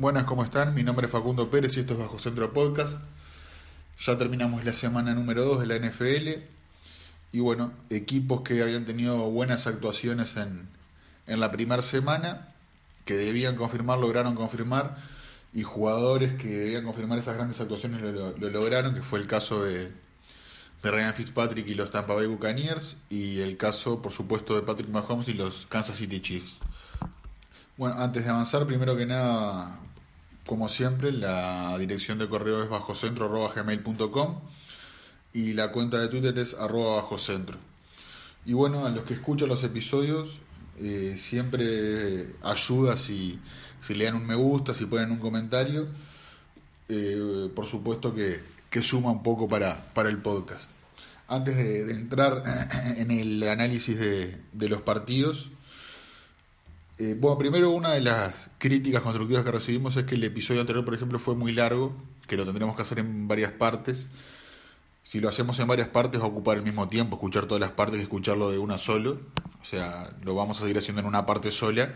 Buenas, ¿cómo están? Mi nombre es Facundo Pérez y esto es Bajo Centro Podcast. Ya terminamos la semana número 2 de la NFL. Y bueno, equipos que habían tenido buenas actuaciones en, en la primera semana, que debían confirmar, lograron confirmar. Y jugadores que debían confirmar esas grandes actuaciones lo, lo lograron, que fue el caso de, de Ryan Fitzpatrick y los Tampa Bay Buccaneers. Y el caso, por supuesto, de Patrick Mahomes y los Kansas City Chiefs. Bueno, antes de avanzar, primero que nada, como siempre, la dirección de correo es bajocentro.gmail.com y la cuenta de Twitter es arroba bajocentro. Y bueno, a los que escuchan los episodios, eh, siempre ayuda si, si le dan un me gusta, si ponen un comentario. Eh, por supuesto que, que, suma un poco para, para el podcast. Antes de, de entrar en el análisis de, de los partidos, eh, bueno, primero una de las críticas constructivas que recibimos es que el episodio anterior, por ejemplo, fue muy largo, que lo tendremos que hacer en varias partes. Si lo hacemos en varias partes va a ocupar el mismo tiempo, escuchar todas las partes y escucharlo de una solo. O sea, lo vamos a seguir haciendo en una parte sola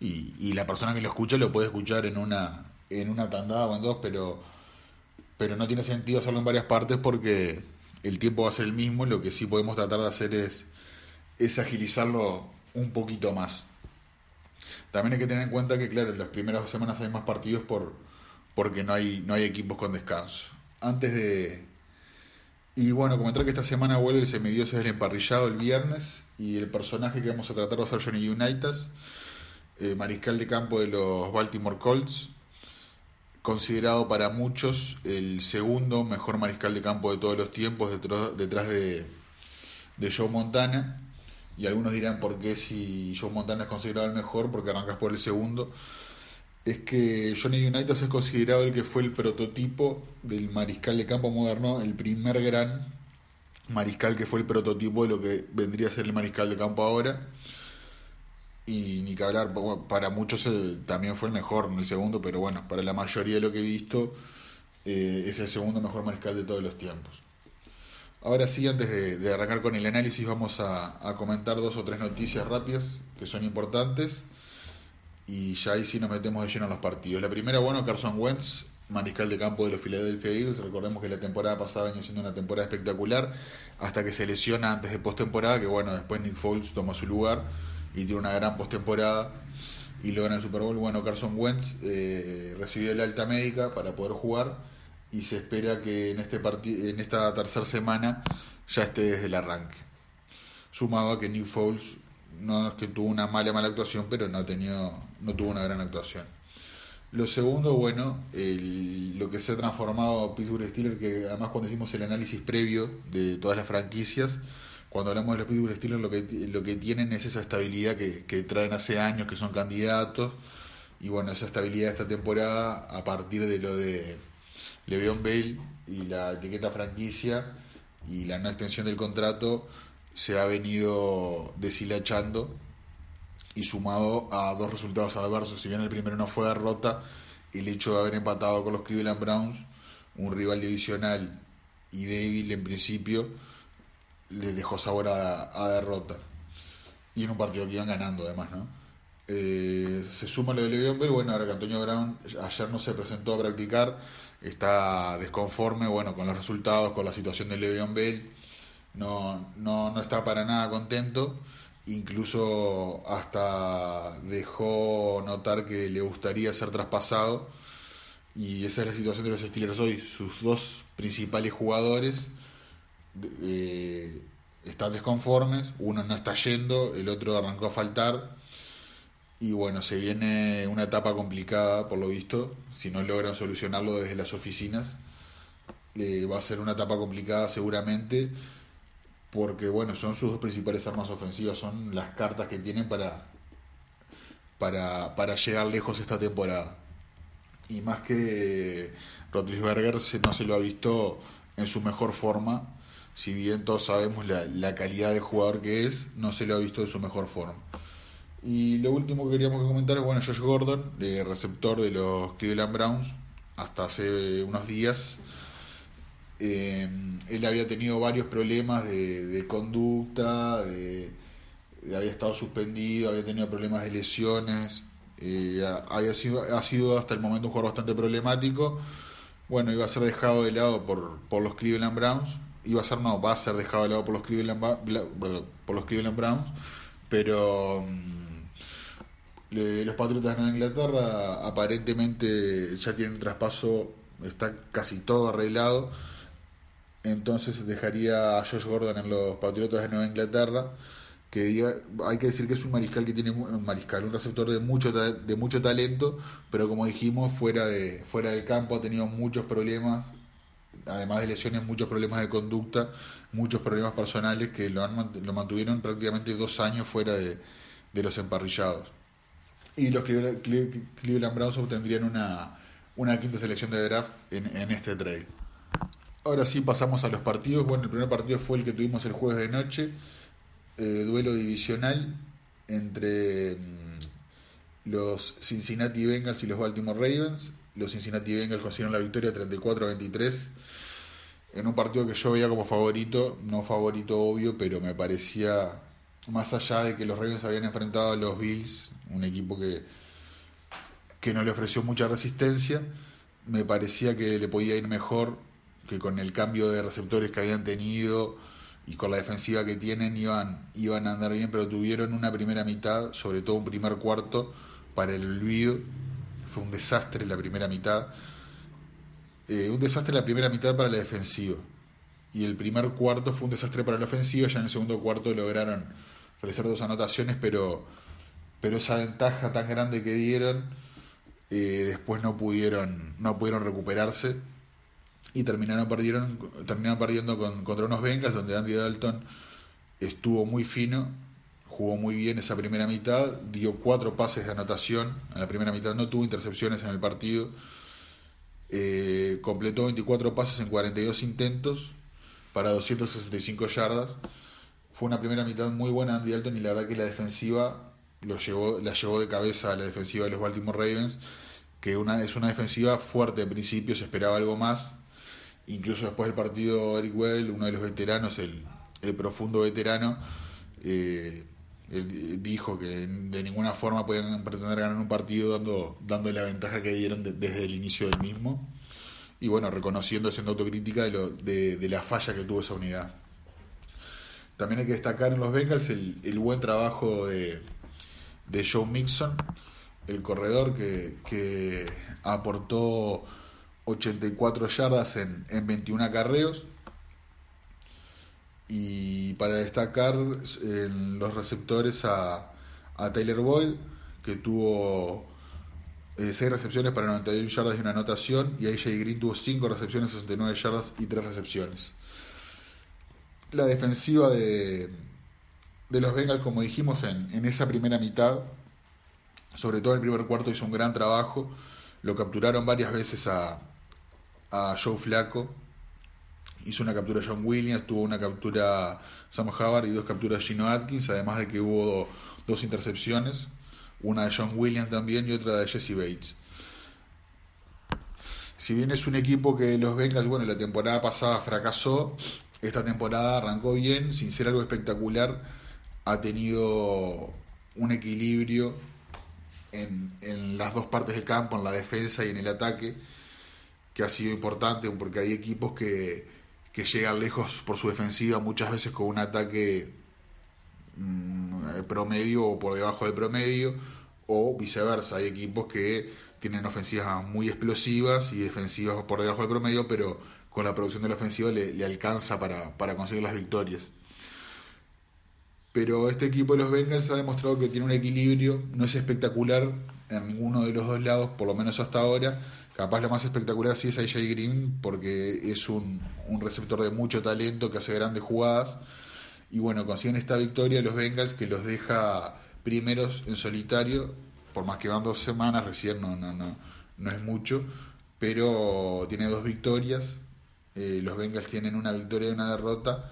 y, y la persona que lo escucha lo puede escuchar en una, en una tandada o en dos, pero, pero no tiene sentido hacerlo en varias partes porque el tiempo va a ser el mismo. Lo que sí podemos tratar de hacer es, es agilizarlo un poquito más. También hay que tener en cuenta que, claro, en las primeras semanas hay más partidos por porque no hay, no hay equipos con descanso. Antes de... Y bueno, comentar que esta semana vuelve el semidioses del emparrillado el viernes y el personaje que vamos a tratar va a ser Johnny Unitas, eh, mariscal de campo de los Baltimore Colts, considerado para muchos el segundo mejor mariscal de campo de todos los tiempos detrás, detrás de, de Joe Montana y algunos dirán por qué si Joe Montana es considerado el mejor, porque arrancas por el segundo, es que Johnny Unitas es considerado el que fue el prototipo del mariscal de campo moderno, el primer gran mariscal que fue el prototipo de lo que vendría a ser el mariscal de campo ahora. Y ni que hablar, para muchos también fue el mejor en el segundo, pero bueno, para la mayoría de lo que he visto, eh, es el segundo mejor mariscal de todos los tiempos. Ahora sí, antes de, arrancar con el análisis, vamos a, a, comentar dos o tres noticias rápidas que son importantes. Y ya ahí sí nos metemos de lleno en los partidos. La primera, bueno, Carson Wentz, mariscal de campo de los Philadelphia Eagles. Recordemos que la temporada pasada venía siendo una temporada espectacular, hasta que se lesiona antes de postemporada, que bueno, después Nick Foles toma su lugar y tiene una gran postemporada y logra el Super Bowl. Bueno, Carson Wentz eh, recibió el alta médica para poder jugar y se espera que en, este en esta tercera semana ya esté desde el arranque. Sumado a que New Foles no es que tuvo una mala mala actuación, pero no, tenido, no tuvo una gran actuación. Lo segundo, bueno, lo que se ha transformado Pittsburgh Steelers, que además cuando hicimos el análisis previo de todas las franquicias, cuando hablamos de los Pittsburgh Steelers, lo que, lo que tienen es esa estabilidad que, que traen hace años, que son candidatos, y bueno, esa estabilidad de esta temporada a partir de lo de Le'Veon Bale y la etiqueta franquicia y la no extensión del contrato se ha venido deshilachando y sumado a dos resultados adversos. Si bien el primero no fue derrota, el hecho de haber empatado con los Cleveland Browns, un rival divisional y débil en principio, le dejó sabor a, a derrota. Y en un partido que iban ganando además, ¿no? Eh, se suma lo de Le'Veon Bell, bueno, ahora que Antonio Brown ayer no se presentó a practicar, está desconforme, bueno, con los resultados, con la situación de Le'Veon Bell, no, no, no está para nada contento, incluso hasta dejó notar que le gustaría ser traspasado, y esa es la situación de los Steelers hoy, sus dos principales jugadores eh, están desconformes, uno no está yendo, el otro arrancó a faltar, y bueno, se viene una etapa complicada, por lo visto, si no logran solucionarlo desde las oficinas. Eh, va a ser una etapa complicada seguramente, porque bueno, son sus dos principales armas ofensivas, son las cartas que tienen para, para, para llegar lejos esta temporada. Y más que Rotlisberger se, no se lo ha visto en su mejor forma, si bien todos sabemos la, la calidad de jugador que es, no se lo ha visto en su mejor forma. Y lo último que queríamos comentar es, bueno, Josh Gordon, de receptor de los Cleveland Browns, hasta hace unos días. Eh, él había tenido varios problemas de, de conducta, de, había estado suspendido, había tenido problemas de lesiones, eh, había sido, ha sido hasta el momento un jugador bastante problemático. Bueno, iba a ser dejado de lado por, por los Cleveland Browns. Iba a ser, no, va a ser dejado de lado por los Cleveland, por los Cleveland Browns. Pero mm, los Patriotas de Nueva Inglaterra aparentemente ya tienen un traspaso, está casi todo arreglado. Entonces dejaría a Josh Gordon en los Patriotas de Nueva Inglaterra que hay que decir que es un mariscal que tiene un mariscal, un receptor de mucho de mucho talento, pero como dijimos, fuera de fuera del campo ha tenido muchos problemas, además de lesiones, muchos problemas de conducta, muchos problemas personales que lo, han, lo mantuvieron prácticamente dos años fuera de, los emparrillados. Y los Cleveland Browns obtendrían una, una quinta selección de draft en, en este trade. Ahora sí pasamos a los partidos. Bueno, el primer partido fue el que tuvimos el jueves de noche eh, duelo divisional entre mm, los Cincinnati Bengals y los Baltimore Ravens. Los Cincinnati Bengals consiguieron la victoria 34-23 en un partido que yo veía como favorito, no favorito obvio, pero me parecía, más allá de que los Ravens habían enfrentado a los Bills, un equipo que, que no le ofreció mucha resistencia, me parecía que le podía ir mejor que con el cambio de receptores que habían tenido y con la defensiva que tienen iban, iban a andar bien, pero tuvieron una primera mitad, sobre todo un primer cuarto, para el olvido. Fue un desastre la primera mitad. Eh, un desastre la primera mitad para la defensiva. Y el primer cuarto fue un desastre para la ofensiva. Ya en el segundo cuarto lograron realizar dos anotaciones, pero, pero esa ventaja tan grande que dieron, eh, después no pudieron, no pudieron recuperarse y terminaron, perdieron, terminaron perdiendo con, contra unos Bengals donde Andy Dalton estuvo muy fino, jugó muy bien esa primera mitad, dio cuatro pases de anotación en la primera mitad, no tuvo intercepciones en el partido, eh, completó 24 pases en 42 intentos para 265 yardas. Fue una primera mitad muy buena Andy Dalton y la verdad que la defensiva lo llevó, la llevó de cabeza a la defensiva de los Baltimore Ravens, que una, es una defensiva fuerte en principio, se esperaba algo más, Incluso después del partido, Eric Well, uno de los veteranos, el, profundo veterano, eh, dijo que de ninguna forma pueden pretender ganar un partido dando, dando la ventaja que dieron desde el inicio del mismo. Y bueno, reconociendo, haciendo autocrítica de, lo, de, la falla que tuvo esa unidad. También hay que destacar en los Bengals el, buen trabajo de, de Joe Mixon, el corredor que, que aportó 84 yardas en, en 21 acarreos. Y para destacar en los receptores a, a Taylor Boyd, que tuvo 6 eh, recepciones para 91 yardas y una anotación, y AJ Green tuvo 5 recepciones, 69 yardas y 3 recepciones. La defensiva de, de los Bengals, como dijimos en, en esa primera mitad, sobre todo el primer cuarto, hizo un gran trabajo. Lo capturaron varias veces a, a Joe Flaco. Hizo una captura John Williams, tuvo una captura Sam Hubbard y dos capturas Gino Atkins, además de que hubo dos intercepciones, una de John Williams también y otra de Jesse Bates. Si bien es un equipo que los Bengals, bueno, la temporada pasada fracasó, esta temporada arrancó bien, sin ser algo espectacular, ha tenido un equilibrio en, en las dos partes del campo, en la defensa y en el ataque que ha sido importante porque hay equipos que, que llegan lejos por su defensiva muchas veces con un ataque mm, promedio o por debajo del promedio o viceversa. Hay equipos que tienen ofensivas muy explosivas y defensivas por debajo del promedio, pero con la producción de la ofensiva le, alcanza para, para conseguir las victorias. Pero este equipo de los Bengals ha demostrado que tiene un equilibrio, no es espectacular en ninguno de los dos lados, por lo menos hasta ahora, Capaz lo más espectacular sí es AJ Green, porque es un, receptor de mucho talento que hace grandes jugadas. Y bueno, consiguen esta victoria los Bengals que los deja primeros en solitario, por más que van dos semanas, recién no, no, no, no es mucho, pero tiene dos victorias. Eh, los Bengals tienen una victoria y una derrota.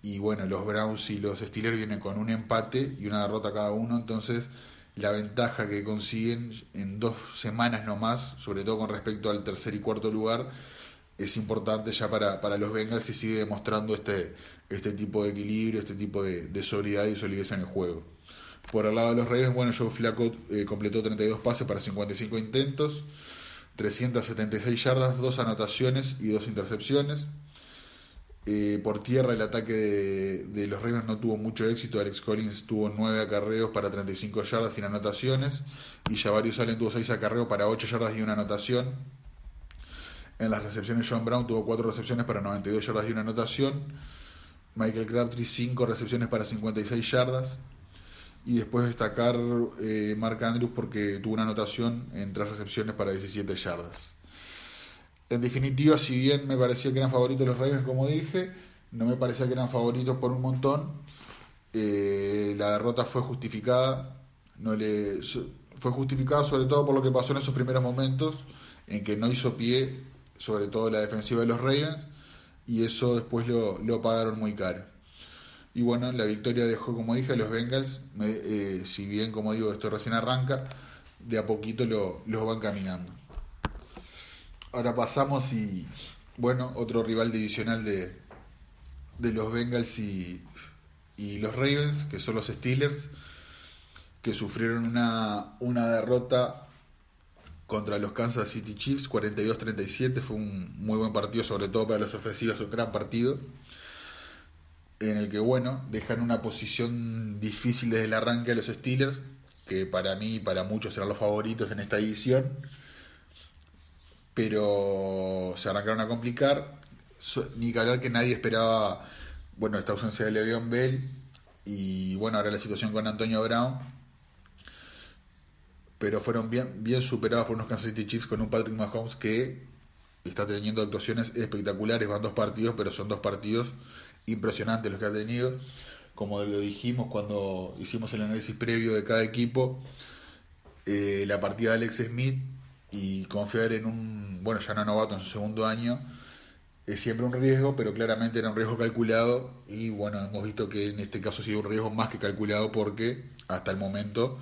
Y bueno, los Browns y los Steelers vienen con un empate y una derrota cada uno. Entonces la ventaja que consiguen en dos semanas nomás, sobre todo con respecto al tercer y cuarto lugar, es importante ya para, para los Bengals y sigue demostrando este, este tipo de equilibrio, este tipo de, de sobriedad y solidez en el juego. Por el lado de los Ravens, bueno, Joe Flacco eh, completó 32 pases para 55 intentos, 376 yardas, 2 anotaciones y 2 intercepciones. Eh, por tierra el ataque de, los Ravens no tuvo mucho éxito. Alex Collins tuvo 9 acarreos para 35 yardas sin anotaciones. Y Javarius Allen tuvo 6 acarreos para 8 yardas y una anotación. En las recepciones John Brown tuvo 4 recepciones para 92 yardas y una anotación. Michael Crabtree 5 recepciones para 56 yardas. Y después destacar eh, Mark Andrews porque tuvo una anotación en 3 recepciones para 17 yardas. En definitiva, si bien me parecía que eran favoritos los Ravens, como dije, no me parecía que eran favoritos por un montón. Eh, la derrota fue justificada, no le fue justificada sobre todo por lo que pasó en esos primeros momentos, en que no hizo pie, sobre todo la defensiva de los Ravens, y eso después lo, lo pagaron muy caro. Y bueno, la victoria dejó, como dije, a los Bengals, eh, si bien, como digo, esto recién arranca, de a poquito lo, los van caminando. Ahora pasamos y, bueno, otro rival divisional de, de los Bengals y, y los Ravens, que son los Steelers, que sufrieron una, una derrota contra los Kansas City Chiefs, 42-37. Fue un muy buen partido, sobre todo para los ofensivos, un gran partido. En el que, bueno, dejan una posición difícil desde el arranque a los Steelers, que para mí y para muchos serán los favoritos en esta edición pero se arrancaron a complicar. Ni que hablar que nadie esperaba, bueno, esta ausencia de Le'Veon Bell y bueno, ahora la situación con Antonio Brown. Pero fueron bien, bien superados por unos Kansas City Chiefs con un Patrick Mahomes que está teniendo actuaciones espectaculares. Van dos partidos, pero son dos partidos impresionantes los que ha tenido. Como lo dijimos cuando hicimos el análisis previo de cada equipo, eh, la partida de Alex Smith y confiar en un, bueno, ya no novato en su segundo año, es siempre un riesgo, pero claramente era un riesgo calculado y bueno, hemos visto que en este caso ha sido un riesgo más que calculado porque hasta el momento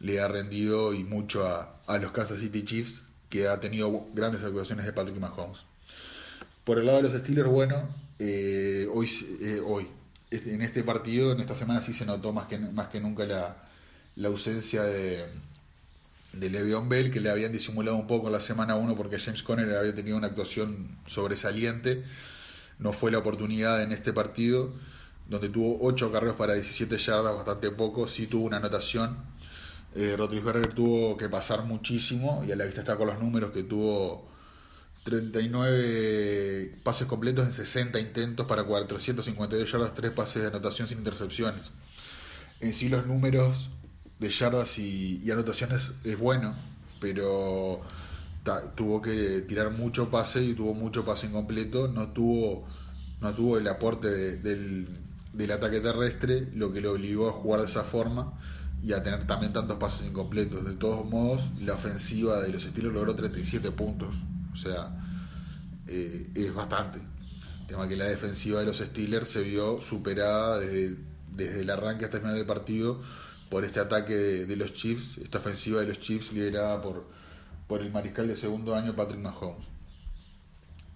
le ha rendido y mucho a, a los Kansas City Chiefs, que ha tenido grandes actuaciones de Patrick Mahomes. Por el lado de los Steelers, bueno, eh, hoy, eh, hoy, este, en este partido, en esta semana sí se notó más que, más que nunca la, la ausencia de, de Le'Veon Bell, que le habían disimulado un poco en la semana 1 porque James Conner había tenido una actuación sobresaliente. No fue la oportunidad en este partido, donde tuvo 8 carreros para 17 yardas, bastante poco. Sí tuvo una anotación. Eh, Rotlisberger tuvo que pasar muchísimo, y a la vista está con los números que tuvo 39 pases completos en 60 intentos para 452 yardas, 3 pases de anotación sin intercepciones. En sí los números de yardas y, anotaciones es bueno, pero tuvo que tirar mucho pase y tuvo mucho pase incompleto, no tuvo, no tuvo el aporte del, del ataque terrestre, lo que le obligó a jugar de esa forma y a tener también tantos pases incompletos. De todos modos, la ofensiva de los estilos logró 37 puntos, sea, eh, es bastante. El tema que la defensiva de los Steelers se vio superada desde, el arranque hasta el final del partido por este ataque de, los Chiefs, esta ofensiva de los Chiefs liderada por, por el mariscal de segundo año Patrick Mahomes.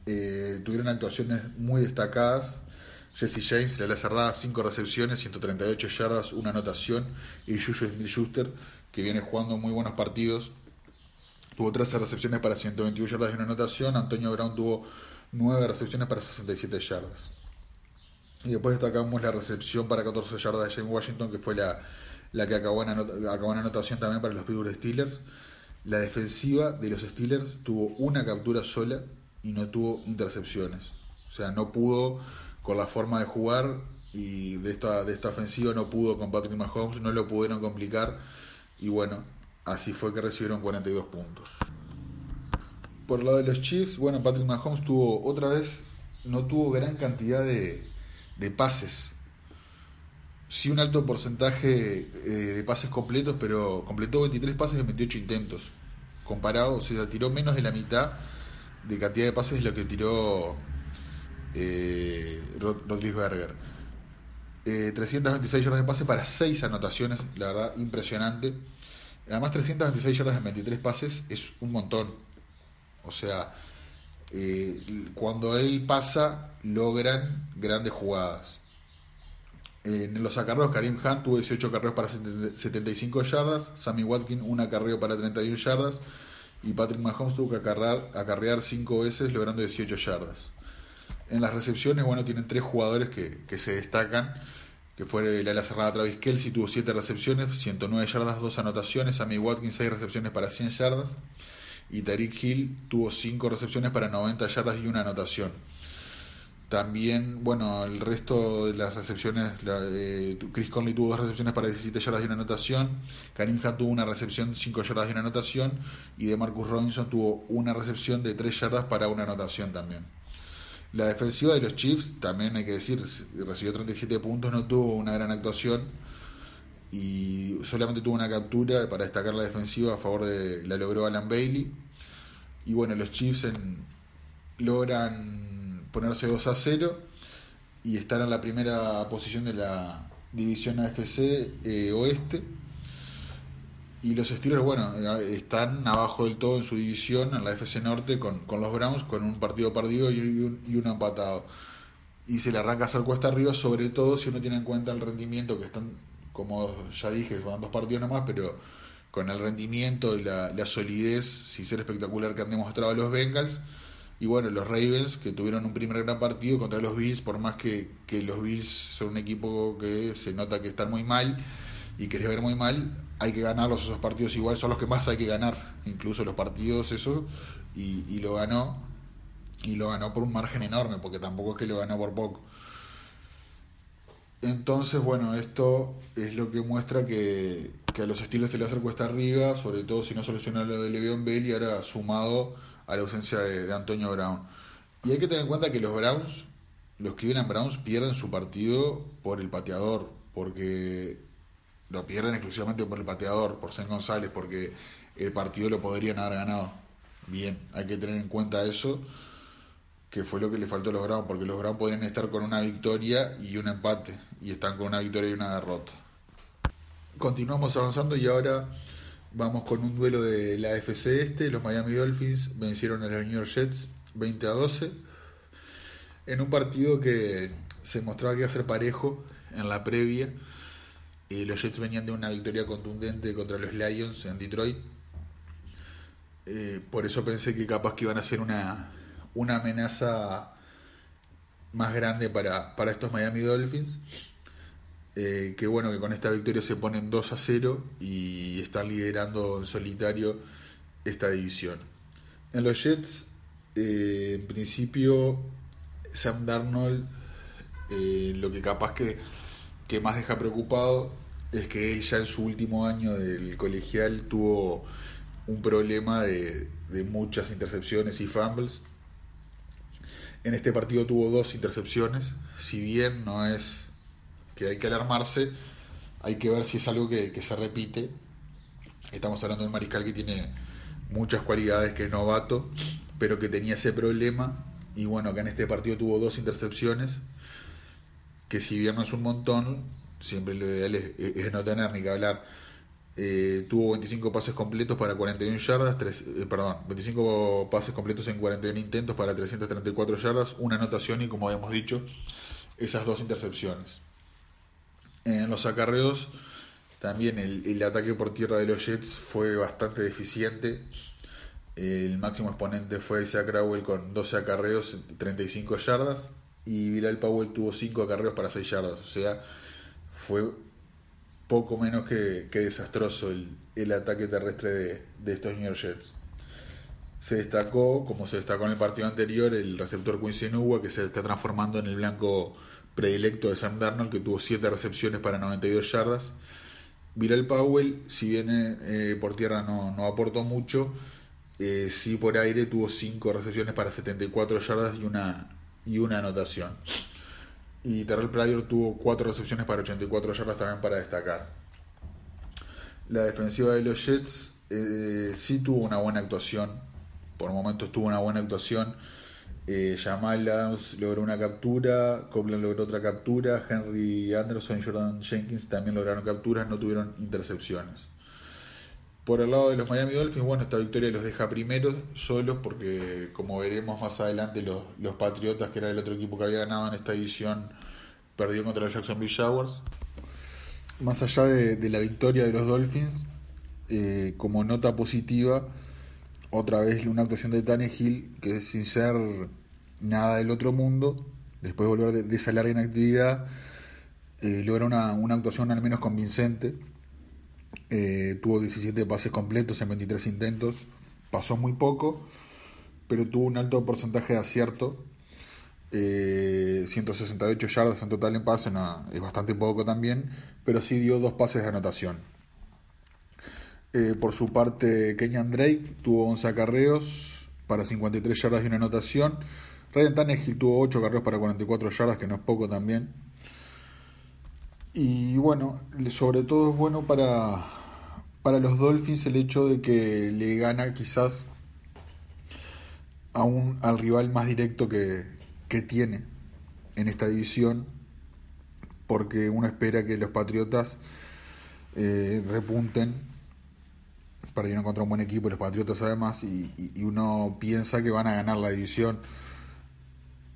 Eh, tuvieron actuaciones muy destacadas. Jesse James, la cerrada, 5 recepciones, 138 yardas, una anotación. Y Juju Smith-Schuster, que viene jugando muy buenos partidos, tuvo 13 recepciones para 121 yardas y una anotación. Antonio Brown tuvo 9 recepciones para 67 yardas. Y después destacamos la recepción para 14 yardas de James Washington, que fue la, la que acabó en, acabó en anotación también para los Pittsburgh Steelers. La defensiva de los Steelers tuvo una captura sola y no tuvo intercepciones. O sea, no pudo con la forma de jugar y de esta, de esta ofensiva no pudo con Patrick Mahomes, no lo pudieron complicar y bueno, así fue que recibieron 42 puntos. Por el lado de los Chiefs, bueno, Patrick Mahomes tuvo otra vez, no tuvo gran cantidad de, de pases sí un alto porcentaje eh, de pases completos, pero completó 23 pases en 28 intentos. Comparado, o sea, tiró menos de la mitad de cantidad de pases de lo que tiró eh, Rodríguez Berger. Eh, 326 yardas de pase para 6 anotaciones, la verdad, impresionante. Además, 326 yardas en 23 pases es un montón. O sea, eh, cuando él pasa, logran grandes jugadas. En los acarreos, Karim Hunt tuvo 18 acarreos para 75 yardas, Sammy Watkins un acarreo para 31 yardas y Patrick Mahomes tuvo que acarrear, acarrear 5 veces logrando 18 yardas. En las recepciones, bueno, tienen tres jugadores que, que se destacan, que fue el ala cerrada Travis Kelsey, tuvo 7 recepciones, 109 yardas, 2 anotaciones, Sammy Watkins 6 recepciones para 100 yardas y Tariq Hill tuvo 5 recepciones para 90 yardas y una anotación. También, bueno, el resto de las recepciones, la, Chris Conley tuvo dos recepciones para 17 yardas y una anotación, Karim Hunt tuvo una recepción 5 yardas y una anotación, y de Marcus Robinson tuvo una recepción de 3 yardas para una anotación también. La defensiva de los Chiefs, también hay que decir, recibió 37 puntos, no tuvo una gran actuación y solamente tuvo una captura para destacar la defensiva a favor de la logró Alan Bailey. Y bueno, los Chiefs logran ponerse 2 a 0 y estar en la primera posición de la división AFC eh, Oeste. Y los Steelers, bueno, eh, están abajo del todo en su división, en la AFC Norte, con, con los Browns, con un partido perdido y, un, y empatado. Y se le arranca a hacer cuesta arriba, sobre todo si uno tiene en cuenta el rendimiento, que están, como ya dije, van dos partidos nomás, pero con el rendimiento y la, la solidez, sin ser espectacular, que han demostrado los Bengals y bueno, los Ravens que tuvieron un primer gran partido contra los Bills, por más que, que los Bills son un equipo que se nota que están muy mal y que a ver muy mal, hay que ganarlos esos partidos igual, son los que más hay que ganar, incluso los partidos eso, y, lo ganó, y lo ganó por un margen enorme, porque tampoco es que lo ganó por poco. Entonces, bueno, esto es lo que muestra que, que a los estilos se le hace cuesta arriba, sobre todo si no soluciona lo de Le'Veon Bell y ahora sumado a la ausencia de, Antonio Brown. Y hay que tener en cuenta que los Browns, los Cleveland Browns, pierden su partido por el pateador, porque lo pierden exclusivamente por el pateador, por Sen González, porque el partido lo podrían haber ganado. Bien, hay que tener en cuenta eso, que fue lo que le faltó a los Browns, porque los Browns podrían estar con una victoria y un empate, y están con una victoria y una derrota. Continuamos avanzando y ahora Vamos con un duelo de la FC este. Los Miami Dolphins vencieron a los New York Jets 20 a 12. En un partido que se mostraba que iba a ser parejo en la previa. Los Jets venían de una victoria contundente contra los Lions en Detroit. Eh, por eso pensé que capaz que iban a ser una, una amenaza más grande para, para estos Miami Dolphins. Eh, que bueno que con esta victoria se ponen 2 a 0 y están liderando en solitario esta división. En los Jets, eh, en principio, Sam Darnold, lo que capaz que, que más deja preocupado es que él en su último año del colegial tuvo un problema de, de muchas intercepciones y fumbles. En este partido tuvo dos intercepciones, si bien no es que hay que alarmarse, hay que ver si es algo que, se repite. Estamos hablando de un mariscal que tiene muchas cualidades, que es novato, pero que tenía ese problema. Y bueno, que en este partido tuvo dos intercepciones, que si bien no es un montón, siempre lo ideal es, no tener ni que hablar. Eh, tuvo 25 pases completos para 41 yardas, eh, perdón, 25 pases completos en 41 intentos para 334 yardas, una anotación y como habíamos dicho, esas dos intercepciones. En los acarreos, también el, ataque por tierra de los Jets fue bastante deficiente. El máximo exponente fue Isaac Crowell con 12 acarreos, 35 yardas. Y Bilal Powell tuvo 5 acarreos para 6 yardas. O sea, fue poco menos que, desastroso el, ataque terrestre de, estos New York Jets. Se destacó, como se destacó en el partido anterior, el receptor Quincy Nua, que se está transformando en el blanco predilecto de Sam Darnold, que tuvo 7 recepciones para 92 yardas. Viral Powell, si bien eh, por tierra no, no aportó mucho, eh, sí por aire tuvo 5 recepciones para 74 yardas y una, y una anotación. Y Terrell Pryor tuvo 4 recepciones para 84 yardas también para destacar. La defensiva de los Jets eh, sí tuvo una buena actuación, por momentos tuvo una buena actuación eh, Jamal Adams logró una captura, Copeland logró otra captura, Henry Anderson y Jordan Jenkins también lograron capturas, no tuvieron intercepciones. Por el lado de los Miami Dolphins, bueno, esta victoria los deja primeros, solos, porque como veremos más adelante, los, los Patriotas, que era el otro equipo que había ganado en esta edición, perdió contra los Jacksonville Jaguars. Más allá de, la victoria de los Dolphins, eh, como nota positiva, otra vez una actuación de Tannehill que sin ser nada del otro mundo, después de volver de, esa larga inactividad, eh, logra una, una, actuación al menos convincente. Eh, tuvo 17 pases completos en 23 intentos, pasó muy poco, pero tuvo un alto porcentaje de acierto. 168 yardas en total en pase, es bastante poco también, pero sí dio dos pases de anotación. Eh, por su parte, Kenyan Drake tuvo 11 acarreos para 53 yardas y una anotación. Ryan Tannehill tuvo 8 acarreos para 44 yardas, que no es poco también. Y bueno, sobre todo es bueno para, para los Dolphins el hecho de que le gana quizás aún al rival más directo que, que tiene en esta división, porque uno espera que los Patriotas eh, repunten perdieron contra un buen equipo, los Patriotas además, y, y, uno piensa que van a ganar la división.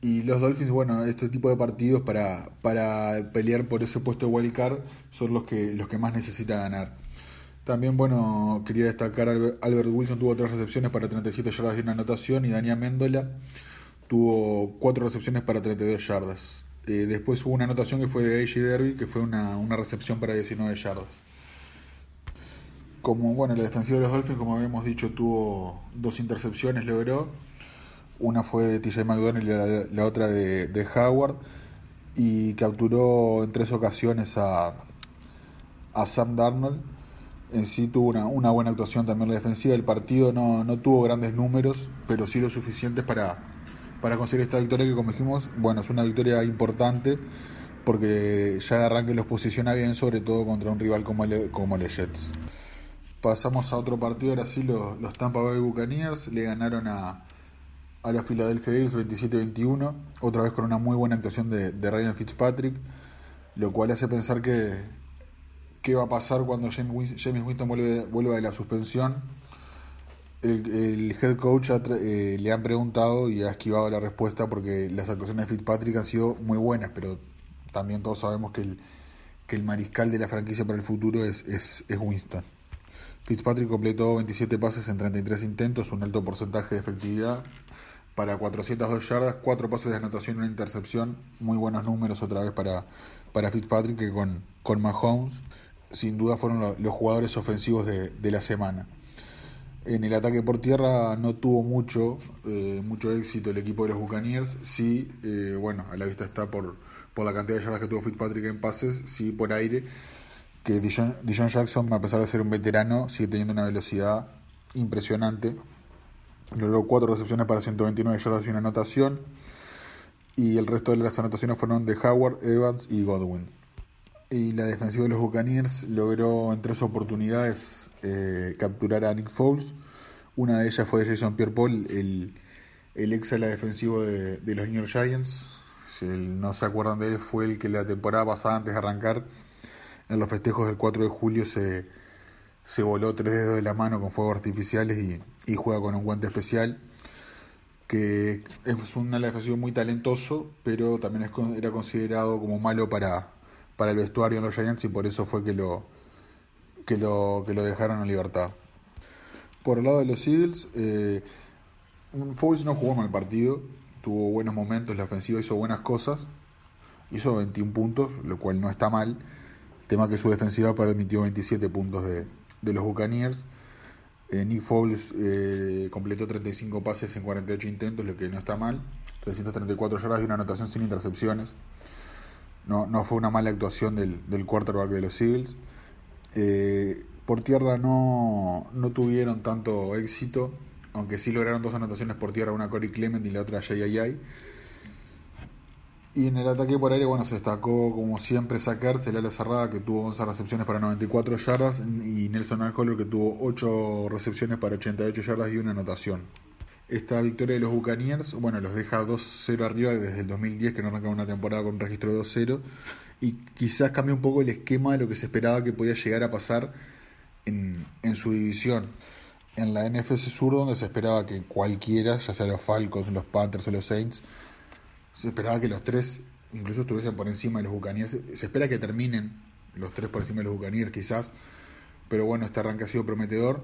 Y los Dolphins, bueno, este tipo de partidos para, para pelear por ese puesto de wild card son los que, los que más necesita ganar. También, bueno, quería destacar Albert Wilson tuvo tres recepciones para 37 yardas y una anotación, y Daniel Méndola tuvo cuatro recepciones para 32 yardas. Eh, después hubo una anotación que fue de AJ Derby, que fue una, una recepción para 19 yardas como bueno, la defensiva de los Dolphins, como habíamos dicho, tuvo dos intercepciones, logró. Una fue de TJ McDonald y la, otra de, Howard. Y capturó en tres ocasiones a, Sam Darnold. En sí tuvo una, buena actuación también la defensiva. El partido no, no tuvo grandes números, pero sí lo suficientes para, para conseguir esta victoria que, como dijimos, bueno, es una victoria importante porque ya de arranque los posiciona bien, sobre todo contra un rival como el, como Jets. Pasamos a otro partido, ahora sí, los, los Tampa Bay Buccaneers le ganaron a, a la Philadelphia Eagles 27-21, otra vez con una muy buena actuación de, de, Ryan Fitzpatrick, lo cual hace pensar que qué va a pasar cuando James, Winston vuelva de la suspensión. El, head coach eh, le han preguntado y ha esquivado la respuesta porque las actuaciones de Fitzpatrick han sido muy buenas, pero también todos sabemos que el, que el mariscal de la franquicia para el futuro es, es, es Winston. Fitzpatrick completó 27 pases en 33 intentos, un alto porcentaje de efectividad para 402 yardas, 4 pases de anotación una intercepción. Muy buenos números otra vez para, para Fitzpatrick, que con, con Mahomes sin duda fueron los jugadores ofensivos de, la semana. En el ataque por tierra no tuvo mucho, eh, mucho éxito el equipo de los Buccaneers. Sí, eh, bueno, a la vista está por, por la cantidad de yardas que tuvo Fitzpatrick en pases, sí por aire que Dijon, Jackson, a pesar de ser un veterano, sigue teniendo una velocidad impresionante. Logró cuatro recepciones para 129 yardas y una anotación. Y el resto de las anotaciones fueron de Howard, Evans y Godwin. Y la defensiva de los Buccaneers logró en tres oportunidades eh, capturar a Nick Foles. Una de ellas fue de Jason Pierre-Paul, el, el ex la defensivo de, de, los New York Giants. Si no se acuerdan de él, fue el que la temporada pasada, antes de arrancar, en los festejos del 4 de julio se, se voló tres dedos de la mano con fuegos artificiales y, y juega con un guante especial que es un defensivo muy talentoso, pero también es, era considerado como malo para, para el vestuario en los Giants y por eso fue que lo, que lo, que lo dejaron en libertad. Por el lado de los Eagles, eh, Foles no jugó mal partido, tuvo buenos momentos, la ofensiva hizo buenas cosas, hizo 21 puntos, lo cual no está mal Tema que su defensiva permitió 27 puntos de, de los Buccaneers. Eh, Nick Foles eh, completó 35 pases en 48 intentos, lo que no está mal. 334 yardas y una anotación sin intercepciones. No, no fue una mala actuación del, del quarterback de los Eagles. Eh, por tierra no, no tuvieron tanto éxito, aunque sí lograron dos anotaciones por tierra, una Corey Clement y la otra Jay y en el ataque por aire, bueno, se destacó como siempre Sackers, el ala cerrada que tuvo 11 recepciones para 94 yardas y Nelson Alcolor que tuvo 8 recepciones para 88 yardas y una anotación. Esta victoria de los Buccaneers, bueno, los deja 2-0 arriba desde el 2010 que no arrancaron una temporada con registro de 2-0 y quizás cambia un poco el esquema de lo que se esperaba que podía llegar a pasar en, en su división. En la NFC Sur donde se esperaba que cualquiera, ya sea los Falcons, los Panthers o los Saints, se esperaba que los tres incluso estuviesen por encima de los Buccaneers. Se espera que terminen los tres por encima de los Buccaneers quizás, pero bueno, este arranque ha sido prometedor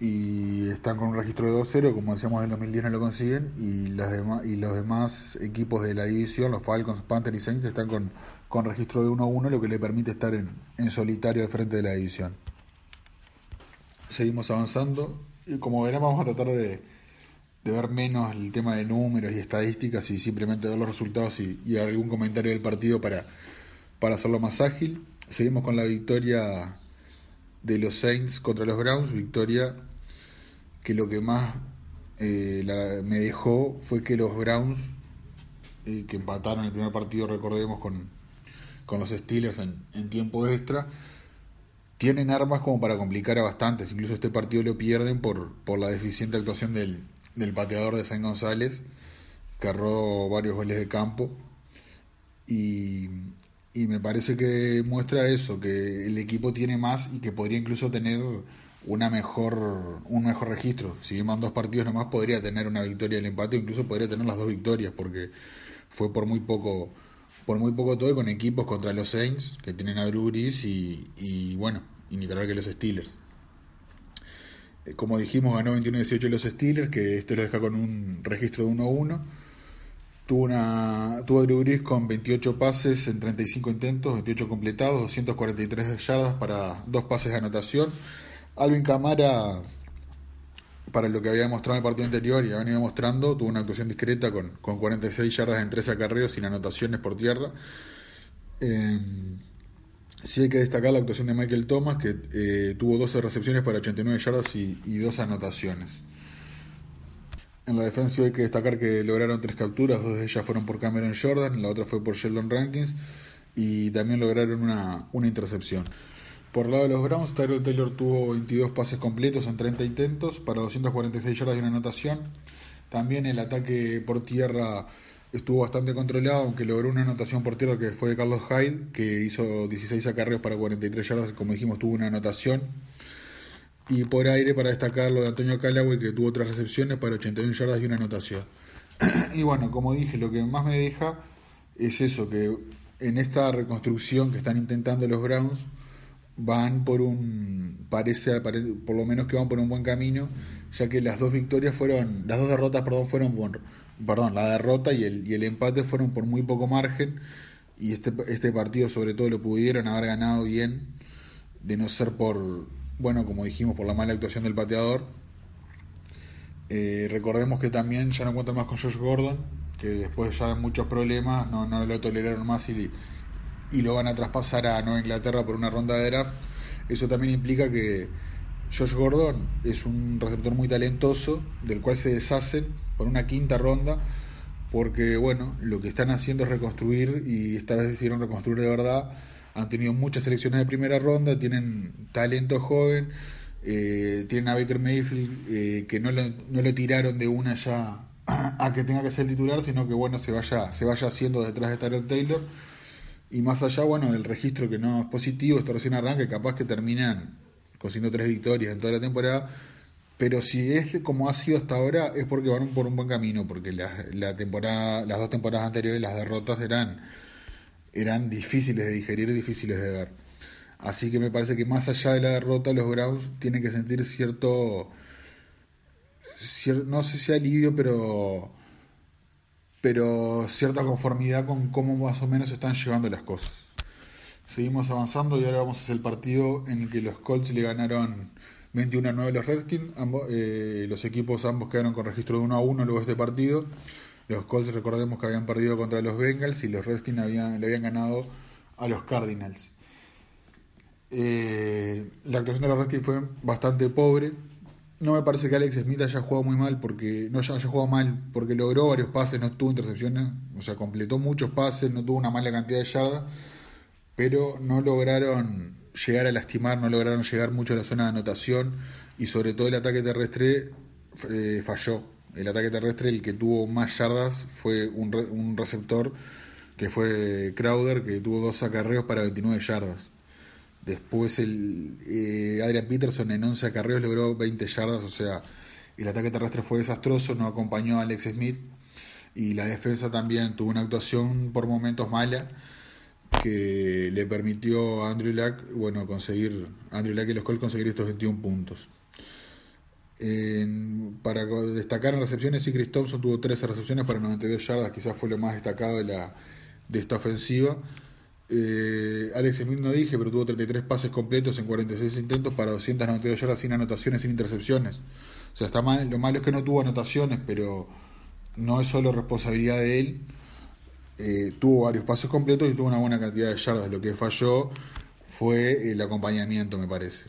y están con un registro de 2-0, como decíamos en 2010 no lo consiguen, y, las demás, y los demás equipos de la división, los Falcons, Panthers y Saints, están con, con registro de 1-1, lo que le permite estar en, en solitario al frente de la división. Seguimos avanzando y como verán vamos a tratar de, de ver menos el tema de números y estadísticas y simplemente ver los resultados y, algún comentario del partido para, para hacerlo más ágil. Seguimos con la victoria de los Saints contra los Browns, victoria que lo que más eh, me dejó fue que los Browns, eh, que empataron el primer partido, recordemos, con, con los Steelers en, en, tiempo extra, tienen armas como para complicar a bastantes. Incluso este partido lo pierden por, por la deficiente actuación del, del pateador de San González, que arró varios goles de campo. Y, y me parece que muestra eso, que el equipo tiene más y que podría incluso tener una mejor un mejor registro. Si bien van dos partidos nomás, podría tener una victoria el empate, incluso podría tener las dos victorias, porque fue por muy poco por muy poco todo con equipos contra los Saints, que tienen a Drew y, y bueno, y ni que los Steelers. Eh, como dijimos, ganó 21-18 los Steelers, que esto los deja con un registro de 1-1. Tuvo, una, tuvo Drew con 28 pases en 35 intentos, 28 completados, 243 yardas para dos pases de anotación. Alvin Camara, para lo que había demostrado en el partido anterior y había venido demostrando, tuvo una actuación discreta con, con 46 yardas en 13 acarreos sin anotaciones por tierra. Eh, sí hay que destacar la actuación de Michael Thomas, que eh, tuvo 12 recepciones para 89 yardas y, y dos anotaciones. En la defensa hay que destacar que lograron tres capturas, dos de ellas fueron por Cameron Jordan, la otra fue por Sheldon Rankins y también lograron una, una intercepción. Por lado de los Browns, Tyrell Taylor tuvo 22 pases completos en 30 intentos para 246 yardas y una anotación. También el ataque por tierra estuvo bastante controlado, aunque logró una anotación por tierra que fue de Carlos Hyde, que hizo 16 acarreos para 43 yardas, como dijimos, tuvo una anotación. Y por aire, para destacar lo de Antonio Callaway, que tuvo otras recepciones para 81 yardas y una anotación. y bueno, como dije, lo que más me deja es eso, que en esta reconstrucción que están intentando los Browns, van por un parece, por lo menos que van por un buen camino ya que las dos victorias fueron las dos derrotas perdón fueron por, perdón la derrota y el, y el empate fueron por muy poco margen y este este partido sobre todo lo pudieron haber ganado bien de no ser por bueno como dijimos por la mala actuación del pateador eh, recordemos que también ya no cuentan más con Josh Gordon que después ya de muchos problemas no, no lo toleraron más y y lo van a traspasar a Nueva Inglaterra por una ronda de draft. Eso también implica que Josh Gordon es un receptor muy talentoso, del cual se deshacen por una quinta ronda, porque bueno, lo que están haciendo es reconstruir y esta vez decidieron reconstruir de verdad. Han tenido muchas selecciones de primera ronda, tienen talento joven, eh, tienen a Baker Mayfield eh, que no lo, no tiraron de una ya a que tenga que ser titular, sino que bueno, se vaya, se vaya haciendo detrás de Tyrell Taylor y más allá, bueno, del registro que no es positivo, esto recién arranca, capaz que terminan consiguiendo tres victorias en toda la temporada. Pero si es como ha sido hasta ahora, es porque van por un buen camino, porque la, la temporada, las dos temporadas anteriores las derrotas eran, eran difíciles de digerir difíciles de ver. Así que me parece que más allá de la derrota, los Browns tienen que sentir cierto, cierto no sé si alivio, pero pero cierta conformidad con cómo más o menos están llevando las cosas. Seguimos avanzando y ahora vamos a hacer el partido en el que los Colts le ganaron 21 a 9 a los Redskins. Eh, los equipos ambos quedaron con registro de 1 a 1 luego de este partido. Los Colts recordemos que habían perdido contra los Bengals y los Redskins habían, le habían ganado a los Cardinals. Eh, la actuación de los Redskins fue bastante pobre, no me parece que Alex Smith haya jugado muy mal porque no haya, jugado mal porque logró varios pases, no tuvo intercepciones, o sea, completó muchos pases, no tuvo una mala cantidad de yardas, pero no lograron llegar a lastimar, no lograron llegar mucho a la zona de anotación y sobre todo el ataque terrestre eh, falló. El ataque terrestre, el que tuvo más yardas fue un, un receptor que fue Crowder, que tuvo dos acarreos para 29 yardas. Después el eh, Adrian Peterson en 11 acarreos logró 20 yardas, o sea, el ataque terrestre fue desastroso, no acompañó a Alex Smith. y la defensa también tuvo una actuación por momentos mala que le permitió a Andrew Luck, bueno, conseguir, Andrew Luck y los Colts conseguir estos 21 puntos. para destacar en recepciones, sí, Chris Thompson tuvo 13 recepciones para 92 yardas, quizás fue lo más destacado de, la, de esta ofensiva. Eh, Alex Smith no dije, pero tuvo 33 pases completos en 46 intentos para 292 yardas sin anotaciones, sin intercepciones. O sea, está mal, lo malo es que no tuvo anotaciones, pero no es solo responsabilidad de él. Eh, tuvo varios pases completos y tuvo una buena cantidad de yardas. Lo que falló fue el acompañamiento, me parece.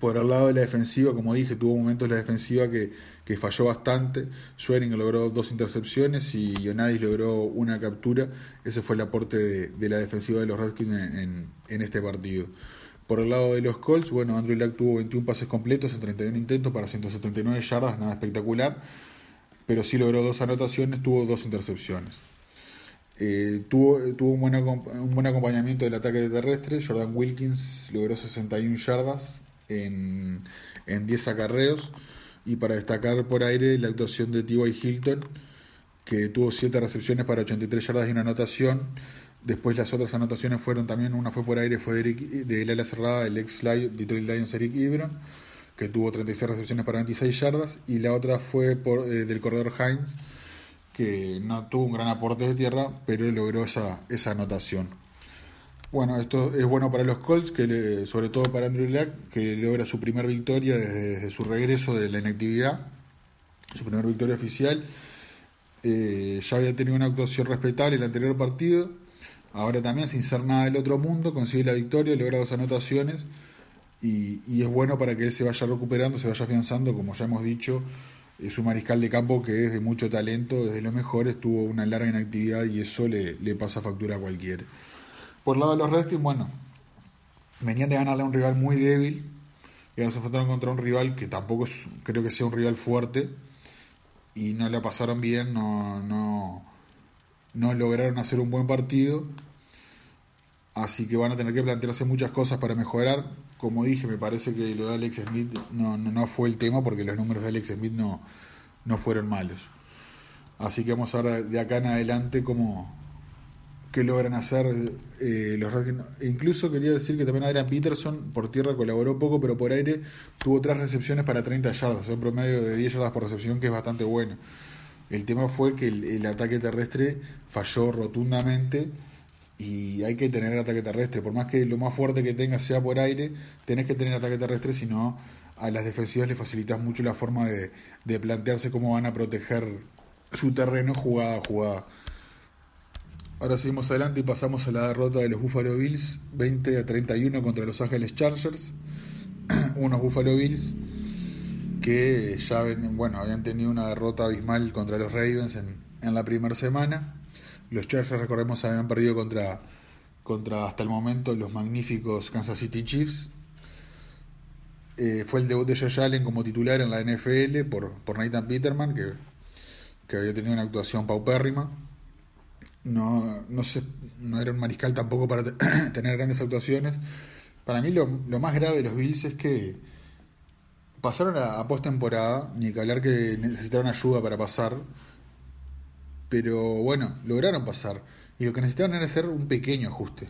Por el lado de la defensiva, como dije, tuvo momentos la defensiva que, que falló bastante. Schwering logró dos intercepciones y Ionadis logró una captura. Ese fue el aporte de, la defensiva de los Redskins en, este partido. Por el lado de los Colts, bueno, Andrew Luck tuvo 21 pases completos en 31 intentos para 179 yardas, nada espectacular, pero sí logró dos anotaciones, tuvo dos intercepciones. Eh, tuvo, un, buen, un buen acompañamiento del ataque terrestre. Jordan Wilkins logró 61 yardas en, en 10 acarreos. Y para destacar por aire la actuación de T.Y. Hilton, que tuvo 7 recepciones para 83 yardas y una anotación. Después las otras anotaciones fueron también, una fue por aire, fue de, de ala cerrada, el ex Detroit Lions Eric Ibron, que tuvo 36 recepciones para 26 yardas. Y la otra fue por, eh, del corredor Hines, que no tuvo un gran aporte de tierra, pero logró esa, esa anotación. Bueno, esto es bueno para los Colts, que sobre todo para Andrew Luck, que logra su primera victoria desde, su regreso de la inactividad, su primera victoria oficial. Eh, ya había tenido una actuación respetable en el anterior partido, ahora también sin ser nada del otro mundo, consigue la victoria, logra dos anotaciones y, y es bueno para que él se vaya recuperando, se vaya afianzando, como ya hemos dicho, es un mariscal de campo que es de mucho talento, desde los mejores, tuvo una larga inactividad y eso le, le pasa factura a cualquiera. Por el lado de los Redskins, bueno, venían de ganarle a un rival muy débil y ahora se enfrentaron contra un rival que tampoco creo que sea un rival fuerte y no le pasaron bien, no, no, no lograron hacer un buen partido. Así que van a tener que plantearse muchas cosas para mejorar como dije, me parece que lo de Alex Smith no, no, fue el tema porque los números de Alex Smith no, no fueron malos. Así que vamos a ver de acá en adelante cómo qué logran hacer eh, los Incluso quería decir que también Adrian Peterson por tierra colaboró poco, pero por aire tuvo tres recepciones para 30 yardas, un promedio de 10 yardas por recepción que es bastante bueno. El tema fue que el ataque terrestre falló rotundamente y hay que tener ataque terrestre. Por más que lo más fuerte que tengas sea por aire, tenés que tener ataque terrestre, si no a las defensivas le facilitas mucho la forma de, de plantearse cómo van a proteger su terreno jugada a jugada. Ahora seguimos adelante y pasamos a la derrota de los Buffalo Bills 20 a 31 contra Los Ángeles Chargers. Unos Buffalo Bills que ya bueno, habían tenido una derrota abismal contra los Ravens en, en la primera semana los Chargers, recordemos, habían perdido contra, contra hasta el momento los magníficos Kansas City Chiefs. Eh, fue el debut de Josh Allen como titular en la NFL por, por Nathan Peterman, que, que había tenido una actuación paupérrima. No, no, sé, no era un mariscal tampoco para tener grandes actuaciones. Para mí lo, lo, más grave de los Bills es que pasaron a, a postemporada, ni que hablar que necesitaron ayuda para pasar pero bueno, lograron pasar. Y lo que necesitaban era hacer un pequeño ajuste.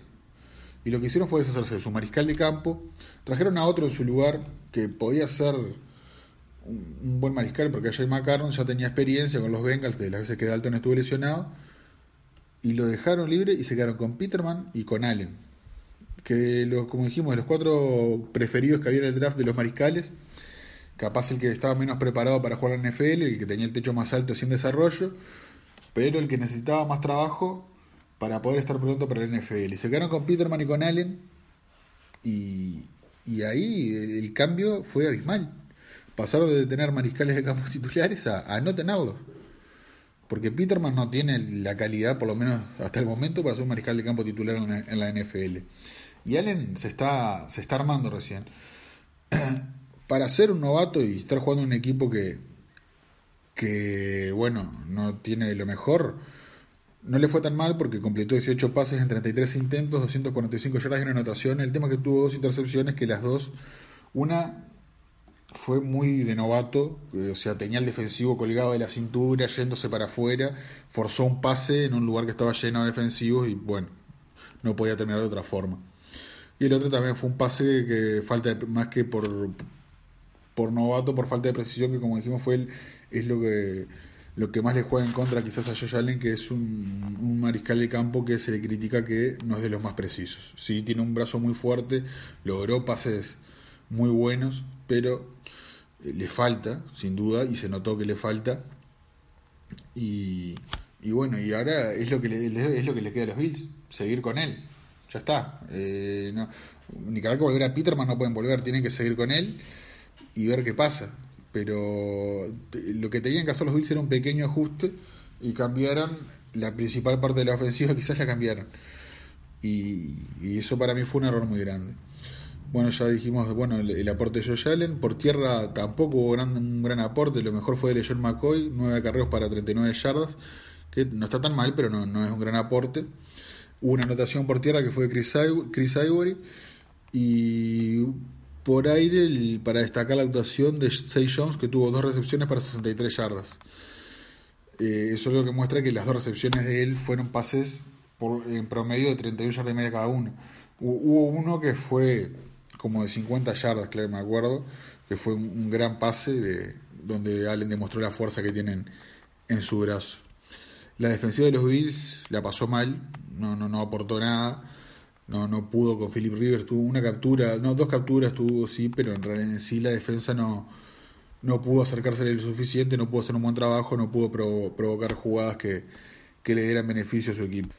Y lo que hicieron fue deshacerse de su mariscal de campo, trajeron a otro en su lugar que podía ser un, buen mariscal, porque Jay McCarron ya tenía experiencia con los Bengals de las veces que Dalton estuvo lesionado, y lo dejaron libre y se quedaron con Peterman y con Allen, que los, como dijimos, de los cuatro preferidos que había en el draft de los mariscales, capaz el que estaba menos preparado para jugar en NFL, el que tenía el techo más alto sin desarrollo, pero el que necesitaba más trabajo para poder estar pronto para el NFL. Y se quedaron con Peterman y con Allen y, ahí el, cambio fue abismal. Pasaron de tener mariscales de campos titulares a, no tenerlos. Porque Peterman no tiene la calidad, por lo menos hasta el momento, para ser un mariscal de campo titular en la, NFL. Y Allen se está, se está armando recién. para ser un novato y estar jugando un equipo que, que, bueno, no tiene lo mejor. No le fue tan mal porque completó 18 pases en 33 intentos, 245 yardas y una anotación. El tema que tuvo dos intercepciones, que las dos, una fue muy de novato, eh, o sea, tenía el defensivo colgado de la cintura, yéndose para afuera, forzó un pase en un lugar que estaba lleno de defensivos y bueno, no podía terminar de otra forma. Y el otro también fue un pase que falta más que por, por novato, por falta de precisión, que como dijimos fue el, es lo que lo que más le juega en contra quizás a Josh Allen, que es un, un, mariscal de campo que se le critica que no es de los más precisos. Sí, tiene un brazo muy fuerte, logró pases muy buenos, pero eh, le falta, sin duda, y se notó que le falta. Y, y bueno, y ahora es lo que le, es lo que le queda a los Bills, seguir con él. Ya está. Eh, no, ni que volver a Peterman, no pueden volver, tienen que seguir con él y ver qué pasa pero lo que tenían que hacer los Bills era un pequeño ajuste y cambiaron la principal parte de la ofensiva, quizás la cambiaron. Y, eso para mí fue un error muy grande. Bueno, ya dijimos, bueno, el, aporte de Josh Allen. Por tierra tampoco hubo un gran aporte. Lo mejor fue de John McCoy, nueve acarreos para 39 yardas, que no está tan mal, pero no, no es un gran aporte. Hubo una anotación por tierra que fue de Chris, Chris Ivory. Y por aire para destacar la actuación de Say Jones, que tuvo dos recepciones para 63 yardas. Eh, eso es lo que muestra que las dos recepciones de él fueron pases por, en promedio de 31 yardas y media cada uno. Hubo uno que fue como de 50 yardas, claro, me acuerdo, que fue un, gran pase de, donde Allen demostró la fuerza que tienen en su brazo. La defensiva de los Bills la pasó mal, no, no, no aportó nada no, no pudo con Philip Rivers, tuvo una captura, no, dos capturas tuvo, sí, pero en realidad en sí la defensa no, no pudo acercarse lo suficiente, no pudo hacer un buen trabajo, no pudo provocar jugadas que, que, le dieran beneficio a su equipo.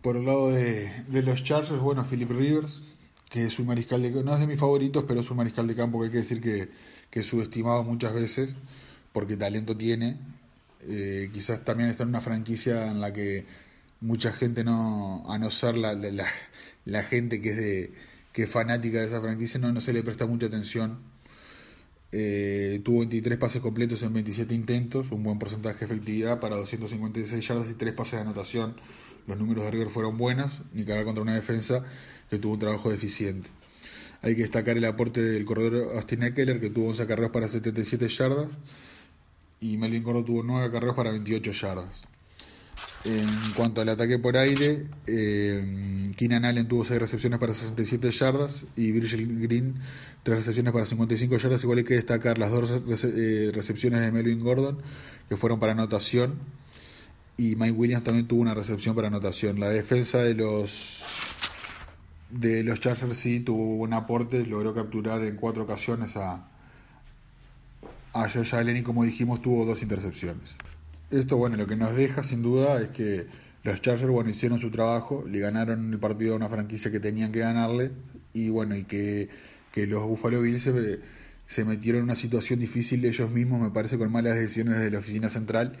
Por el lado de, de, los Chargers, bueno, Philip Rivers, que es un mariscal de no es de mis favoritos, pero es un mariscal de campo que hay que decir que, que es subestimado muchas veces, porque talento tiene. Eh, quizás también está en una franquicia en la que mucha gente no, a no ser la, gente que es de que es fanática de esa franquicia no, no se le presta mucha atención. Eh, tuvo 23 pases completos en 27 intentos, un buen porcentaje de efectividad para 256 yardas y 3 pases de anotación. Los números de River fueron buenos, ni cara contra una defensa que tuvo un trabajo deficiente. Hay que destacar el aporte del corredor Austin Eckler, que tuvo 11 acarreos para 77 yardas, y Melvin Gordo tuvo 9 acarreos para 28 yardas. En cuanto al ataque por aire, eh, Keenan Allen tuvo 6 recepciones para 67 yardas y Virgil Green 3 recepciones para 55 yardas. Igual hay que destacar las dos eh, recepciones de Melvin Gordon que fueron para anotación y Mike Williams también tuvo una recepción para anotación. La defensa de los de los Chargers sí tuvo un aporte, logró capturar en cuatro ocasiones a, a Josh Allen y como dijimos tuvo dos intercepciones. Esto, bueno, lo que nos deja sin duda es que los Chargers, bueno, hicieron su trabajo, le ganaron el partido a una franquicia que tenían que ganarle y bueno, y que, los Buffalo Bills se, metieron en una situación difícil ellos mismos, me parece, con malas decisiones de la oficina central,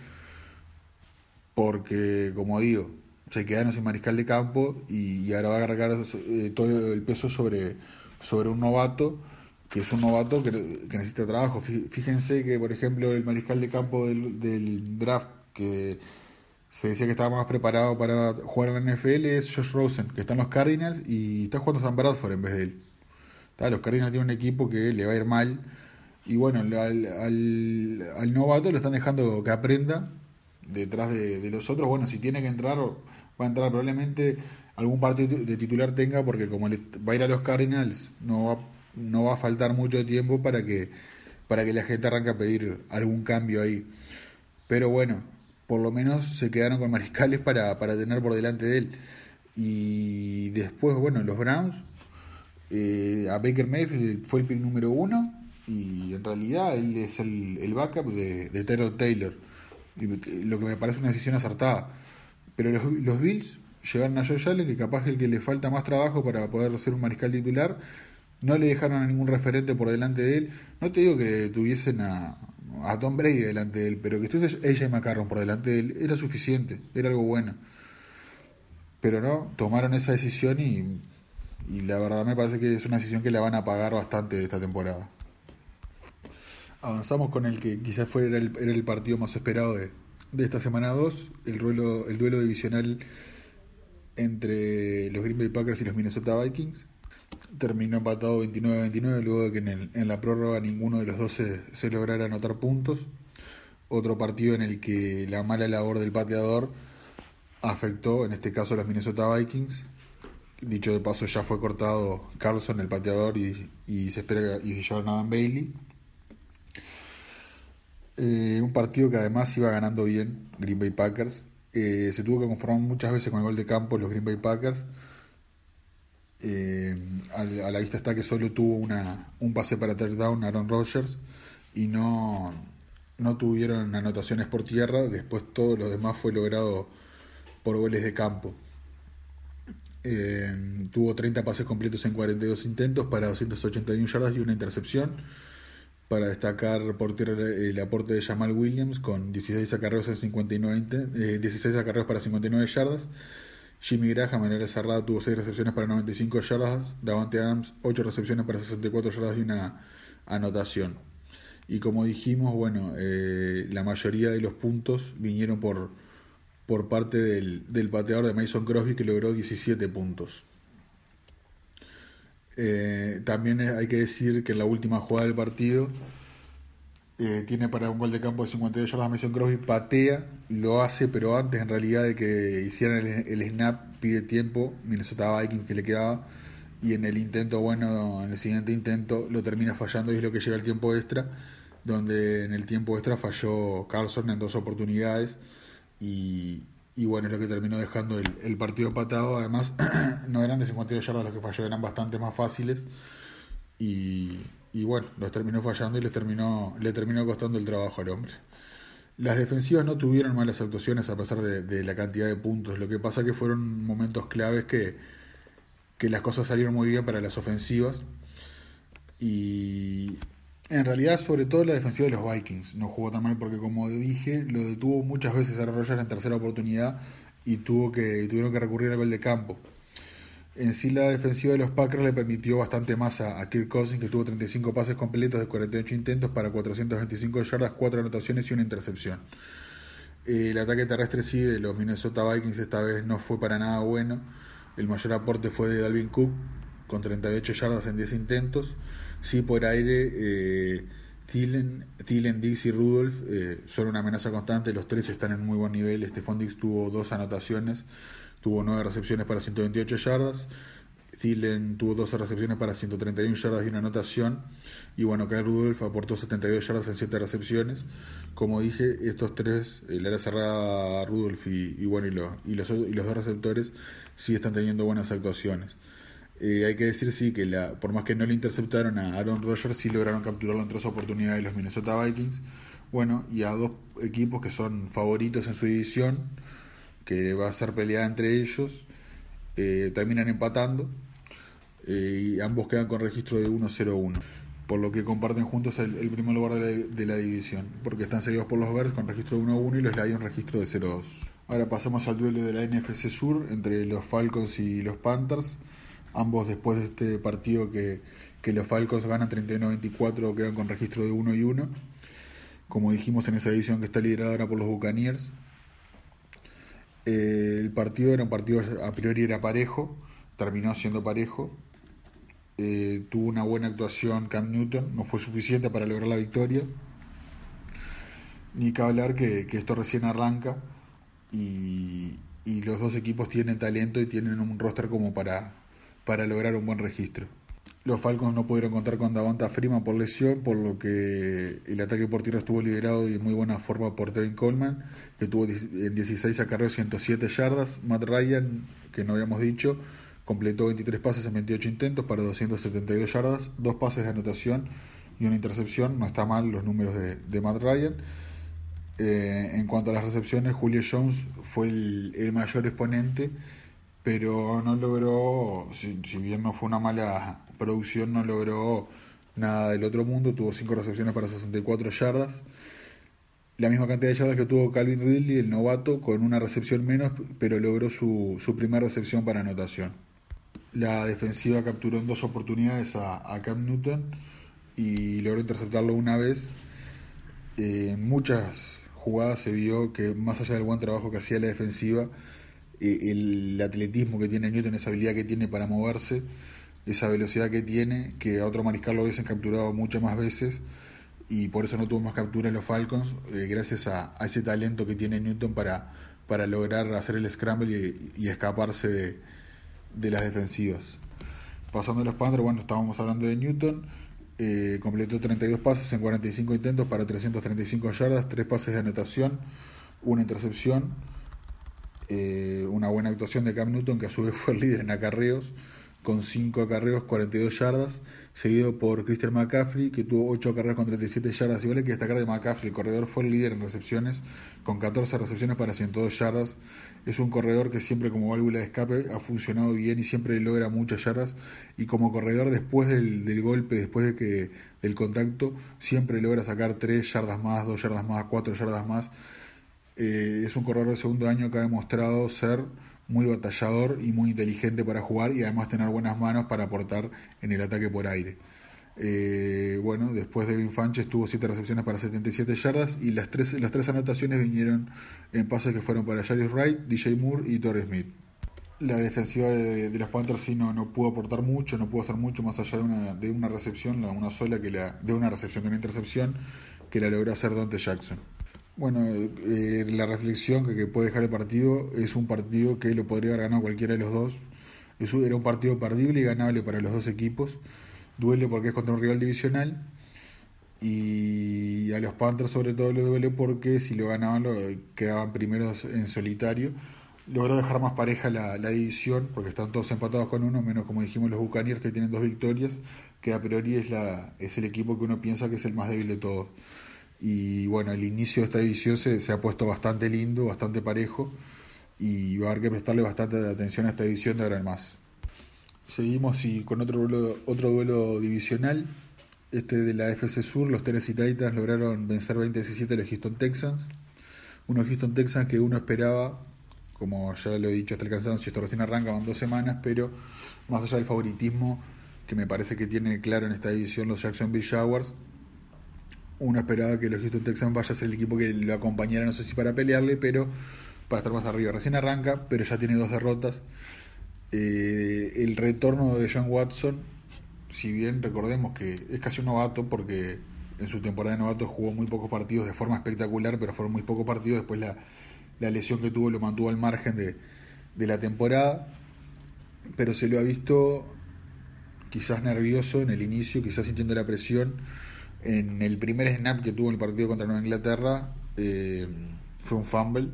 porque, como digo, se quedaron sin mariscal de campo y, ahora va a cargar eh, todo el peso sobre, sobre un novato que es un novato que, necesita trabajo. Fíjense que, por ejemplo, el mariscal de campo del, draft que se decía que estaba más preparado para jugar en la NFL es Josh Rosen, que está en los Cardinals y está jugando San Bradford en vez de él. Los Cardinals tienen un equipo que le va a ir mal y bueno, al, al, novato lo están dejando que aprenda detrás de, los otros. Bueno, si tiene que entrar, va a entrar probablemente algún partido de titular tenga porque como va a ir a los Cardinals, no va no va a faltar mucho tiempo para que, para que la gente arranque a pedir algún cambio ahí. Pero bueno, por lo menos se quedaron con mariscales para, para tener por delante de él. Y después, bueno, los Browns, eh, a Baker Mayfield fue el pick número uno y en realidad él es el, backup de, de Taylor. Y lo que me parece una decisión acertada. Pero los, los Bills llegaron a Joe Allen, que capaz es el que le falta más trabajo para poder ser un mariscal titular, no le dejaron a ningún referente por delante de él. No te digo que tuviesen a, a Tom Brady delante de él, pero que estuviese AJ McCarron por delante de él era suficiente, era algo bueno. Pero no, tomaron esa decisión y, y la verdad me parece que es una decisión que la van a pagar bastante esta temporada. Avanzamos con el que quizás fuera el, era el partido más esperado de, de esta semana 2, el, duelo, el duelo divisional entre los Green Bay Packers y los Minnesota Vikings terminó empatado 29-29 luego de que en, en, la prórroga ninguno de los dos se, se, lograra anotar puntos. Otro partido en el que la mala labor del pateador afectó, en este caso, a los Minnesota Vikings. Dicho de paso, ya fue cortado Carlson, el pateador, y, y se espera y se llevaron a Dan Bailey. Eh, un partido que además iba ganando bien Green Bay Packers. Eh, se tuvo que conformar muchas veces con el gol de campo los Green Bay Packers. Eh, a, la vista está que solo tuvo una, un pase para touchdown Aaron Rodgers y no, no tuvieron anotaciones por tierra. Después todo lo demás fue logrado por goles de campo. tuvo 30 pases completos en 42 intentos para 281 yardas y una intercepción para destacar por tierra el aporte de Jamal Williams con 16 acarreos, en 59, 16 acarreos para 59 yardas. Jimmy Graham en el cerrada tuvo 6 recepciones para 95 yardas. Davante Adams 8 recepciones para 64 yardas y una anotación. Y como dijimos, bueno, eh, la mayoría de los puntos vinieron por, por parte del, del pateador de Mason Crosby que logró 17 puntos. Eh, también hay que decir que en la última jugada del partido eh, tiene para un gol de campo de 52 yardas Mason Crosby, patea, lo hace, pero antes en realidad de que hicieran el, snap, pide tiempo, Minnesota Vikings que le quedaba, y en el intento, bueno, en el siguiente intento lo termina fallando y es lo que llega al tiempo extra, donde en el tiempo extra falló Carlson en dos oportunidades y, y bueno, es lo que terminó dejando el, partido empatado. Además, no eran de 52 yardas los que falló, eran bastante más fáciles. Y, y bueno, los terminó fallando y les terminó, le terminó costando el trabajo al hombre. Las defensivas no tuvieron malas actuaciones a pesar de, la cantidad de puntos. Lo que pasa que fueron momentos claves que, que las cosas salieron muy bien para las ofensivas. Y en realidad, sobre todo la defensiva de los Vikings no jugó tan mal porque, como dije, lo detuvo muchas veces a Rogers en tercera oportunidad y tuvo que, tuvieron que recurrir al gol de campo. En sí, la defensiva de los Packers le permitió bastante más a, Kirk Cousins, que tuvo 35 pases completos de 48 intentos para 425 yardas, 4 anotaciones y una intercepción. El ataque terrestre sí de los Minnesota Vikings esta vez no fue para nada bueno. El mayor aporte fue de Dalvin Cook, con 38 yardas en 10 intentos. Sí, por aire, eh, Thielen, Dix y Rudolph eh, son una amenaza constante. Los tres están en muy buen nivel. Stephon Dix tuvo dos anotaciones, tuvo nueve recepciones para 128 yardas. Thielen tuvo 12 recepciones para 131 yardas y una anotación. Y bueno, Kyle Rudolph aportó 72 yardas en 7 recepciones. Como dije, estos tres, el área cerrada Rudolph y, y bueno, y los, y, los, y los dos receptores, sí están teniendo buenas actuaciones. Eh, hay que decir sí que la, por más que no le interceptaron a Aaron Rodgers, sí lograron capturarlo en tres oportunidades los Minnesota Vikings. Bueno, y a dos equipos que son favoritos en su división, que va a ser peleada entre ellos, eh, terminan empatando eh, y ambos quedan con registro de 1-0-1, por lo que comparten juntos el, primer lugar de la, división, porque están seguidos por los Bears con registro de 1-1 y los Lions registro de 0-2. Ahora pasamos al duelo de la NFC Sur entre los Falcons y los Panthers. Ambos después de este partido que, los Falcons ganan 31-24 quedan con registro de 1 y 1. Como dijimos en esa edición que está liderada ahora por los Buccaneers. Eh, el partido era un partido a priori era parejo, terminó siendo parejo. Eh, tuvo una buena actuación Cam Newton, no fue suficiente para lograr la victoria. Ni que hablar que, esto recién arranca y, y los dos equipos tienen talento y tienen un roster como para, para lograr un buen registro. Los Falcons no pudieron contar con Davanta Freeman por lesión, por lo que el ataque por tierra estuvo liderado y de muy buena forma por Tevin Coleman, que tuvo en 16 acarreos 107 yardas. Matt Ryan, que no habíamos dicho, completó 23 pases en 28 intentos para 272 yardas, dos pases de anotación y una intercepción. No está mal los números de, Matt Ryan. Eh, en cuanto a las recepciones, Julio Jones fue el mayor exponente pero no logró, si, bien no fue una mala producción, no logró nada del otro mundo, tuvo 5 recepciones para 64 yardas, la misma cantidad de yardas que tuvo Calvin Ridley, el novato, con una recepción menos, pero logró su, su primera recepción para anotación. La defensiva capturó en dos oportunidades a, a Cam Newton y logró interceptarlo una vez. en muchas jugadas se vio que más allá del buen trabajo que hacía la defensiva, el atletismo que tiene Newton, esa habilidad que tiene para moverse, esa velocidad que tiene, que a otro mariscal lo hubiesen capturado muchas más veces y por eso no tuvo más capturas los Falcons, eh, gracias a, ese talento que tiene Newton para, para lograr hacer el scramble y, escaparse de, de, las defensivas. Pasando a los Panthers, bueno, estábamos hablando de Newton, eh, completó 32 pases en 45 intentos para 335 yardas, 3 pases de anotación, una intercepción, eh, una buena actuación de Cam Newton, que a su vez fue el líder en acarreos, con 5 acarreos, 42 yardas, seguido por Christian McCaffrey, que tuvo 8 acarreos con 37 yardas. Y vale que destacar de McCaffrey, el corredor fue el líder en recepciones, con 14 recepciones para 102 yardas. Es un corredor que siempre como válvula de escape ha funcionado bien y siempre logra muchas yardas. Y como corredor después del, del golpe, después de que del contacto, siempre logra sacar 3 yardas más, 2 yardas más, 4 yardas más. Eh, es un corredor de segundo año que ha demostrado ser muy batallador y muy inteligente para jugar y además tener buenas manos para aportar en el ataque por aire. Eh, bueno, después de Vinfanches tuvo 7 recepciones para 77 yardas y las tres, las tres anotaciones vinieron en pases que fueron para Jarvis Wright, DJ Moore y Torres Smith. La defensiva de, los Panthers sí no, no pudo aportar mucho, no pudo hacer mucho más allá de una, de una recepción, una sola que la, de una recepción de una intercepción que la logró hacer Dante Jackson. Bueno, eh, la reflexión que, puede dejar el partido es un partido que lo podría haber ganado cualquiera de los dos. Eso era un partido perdible y ganable para los dos equipos. Duele porque es contra un rival divisional. Y a los Panthers sobre todo le duele porque si lo ganaban lo, quedaban primeros en solitario. Logró dejar más pareja la, la división porque están todos empatados con uno, menos como dijimos los Buccaneers que tienen dos victorias, que a priori es, la, es el equipo que uno piensa que es el más débil de todos. Y bueno, el inicio de esta división se, se ha puesto bastante lindo, bastante parejo y va a haber que prestarle bastante atención a esta división de ahora en más. Seguimos y con otro duelo, otro duelo divisional, este de la FC Sur, los Tennessee Titans lograron vencer 20-17 a los Houston Texans. Unos Houston Texans que uno esperaba, como ya lo he dicho hasta el cansancio, esto recién arranca, van dos semanas, pero más allá del favoritismo que me parece que tiene claro en esta división los Jacksonville Jaguars, uno esperaba que los Houston Texans vaya a ser el equipo que lo acompañara, no sé si para pelearle, pero para estar más arriba. Recién arranca, pero ya tiene dos derrotas. Eh, el retorno de John Watson, si bien recordemos que es casi un novato, porque en su temporada de novato jugó muy pocos partidos de forma espectacular, pero fueron muy pocos partidos. Después la, la lesión que tuvo lo mantuvo al margen de, de la temporada, pero se lo ha visto quizás nervioso en el inicio, quizás sintiendo la presión en el primer snap que tuvo en el partido contra Nueva Inglaterra eh, fue un fumble,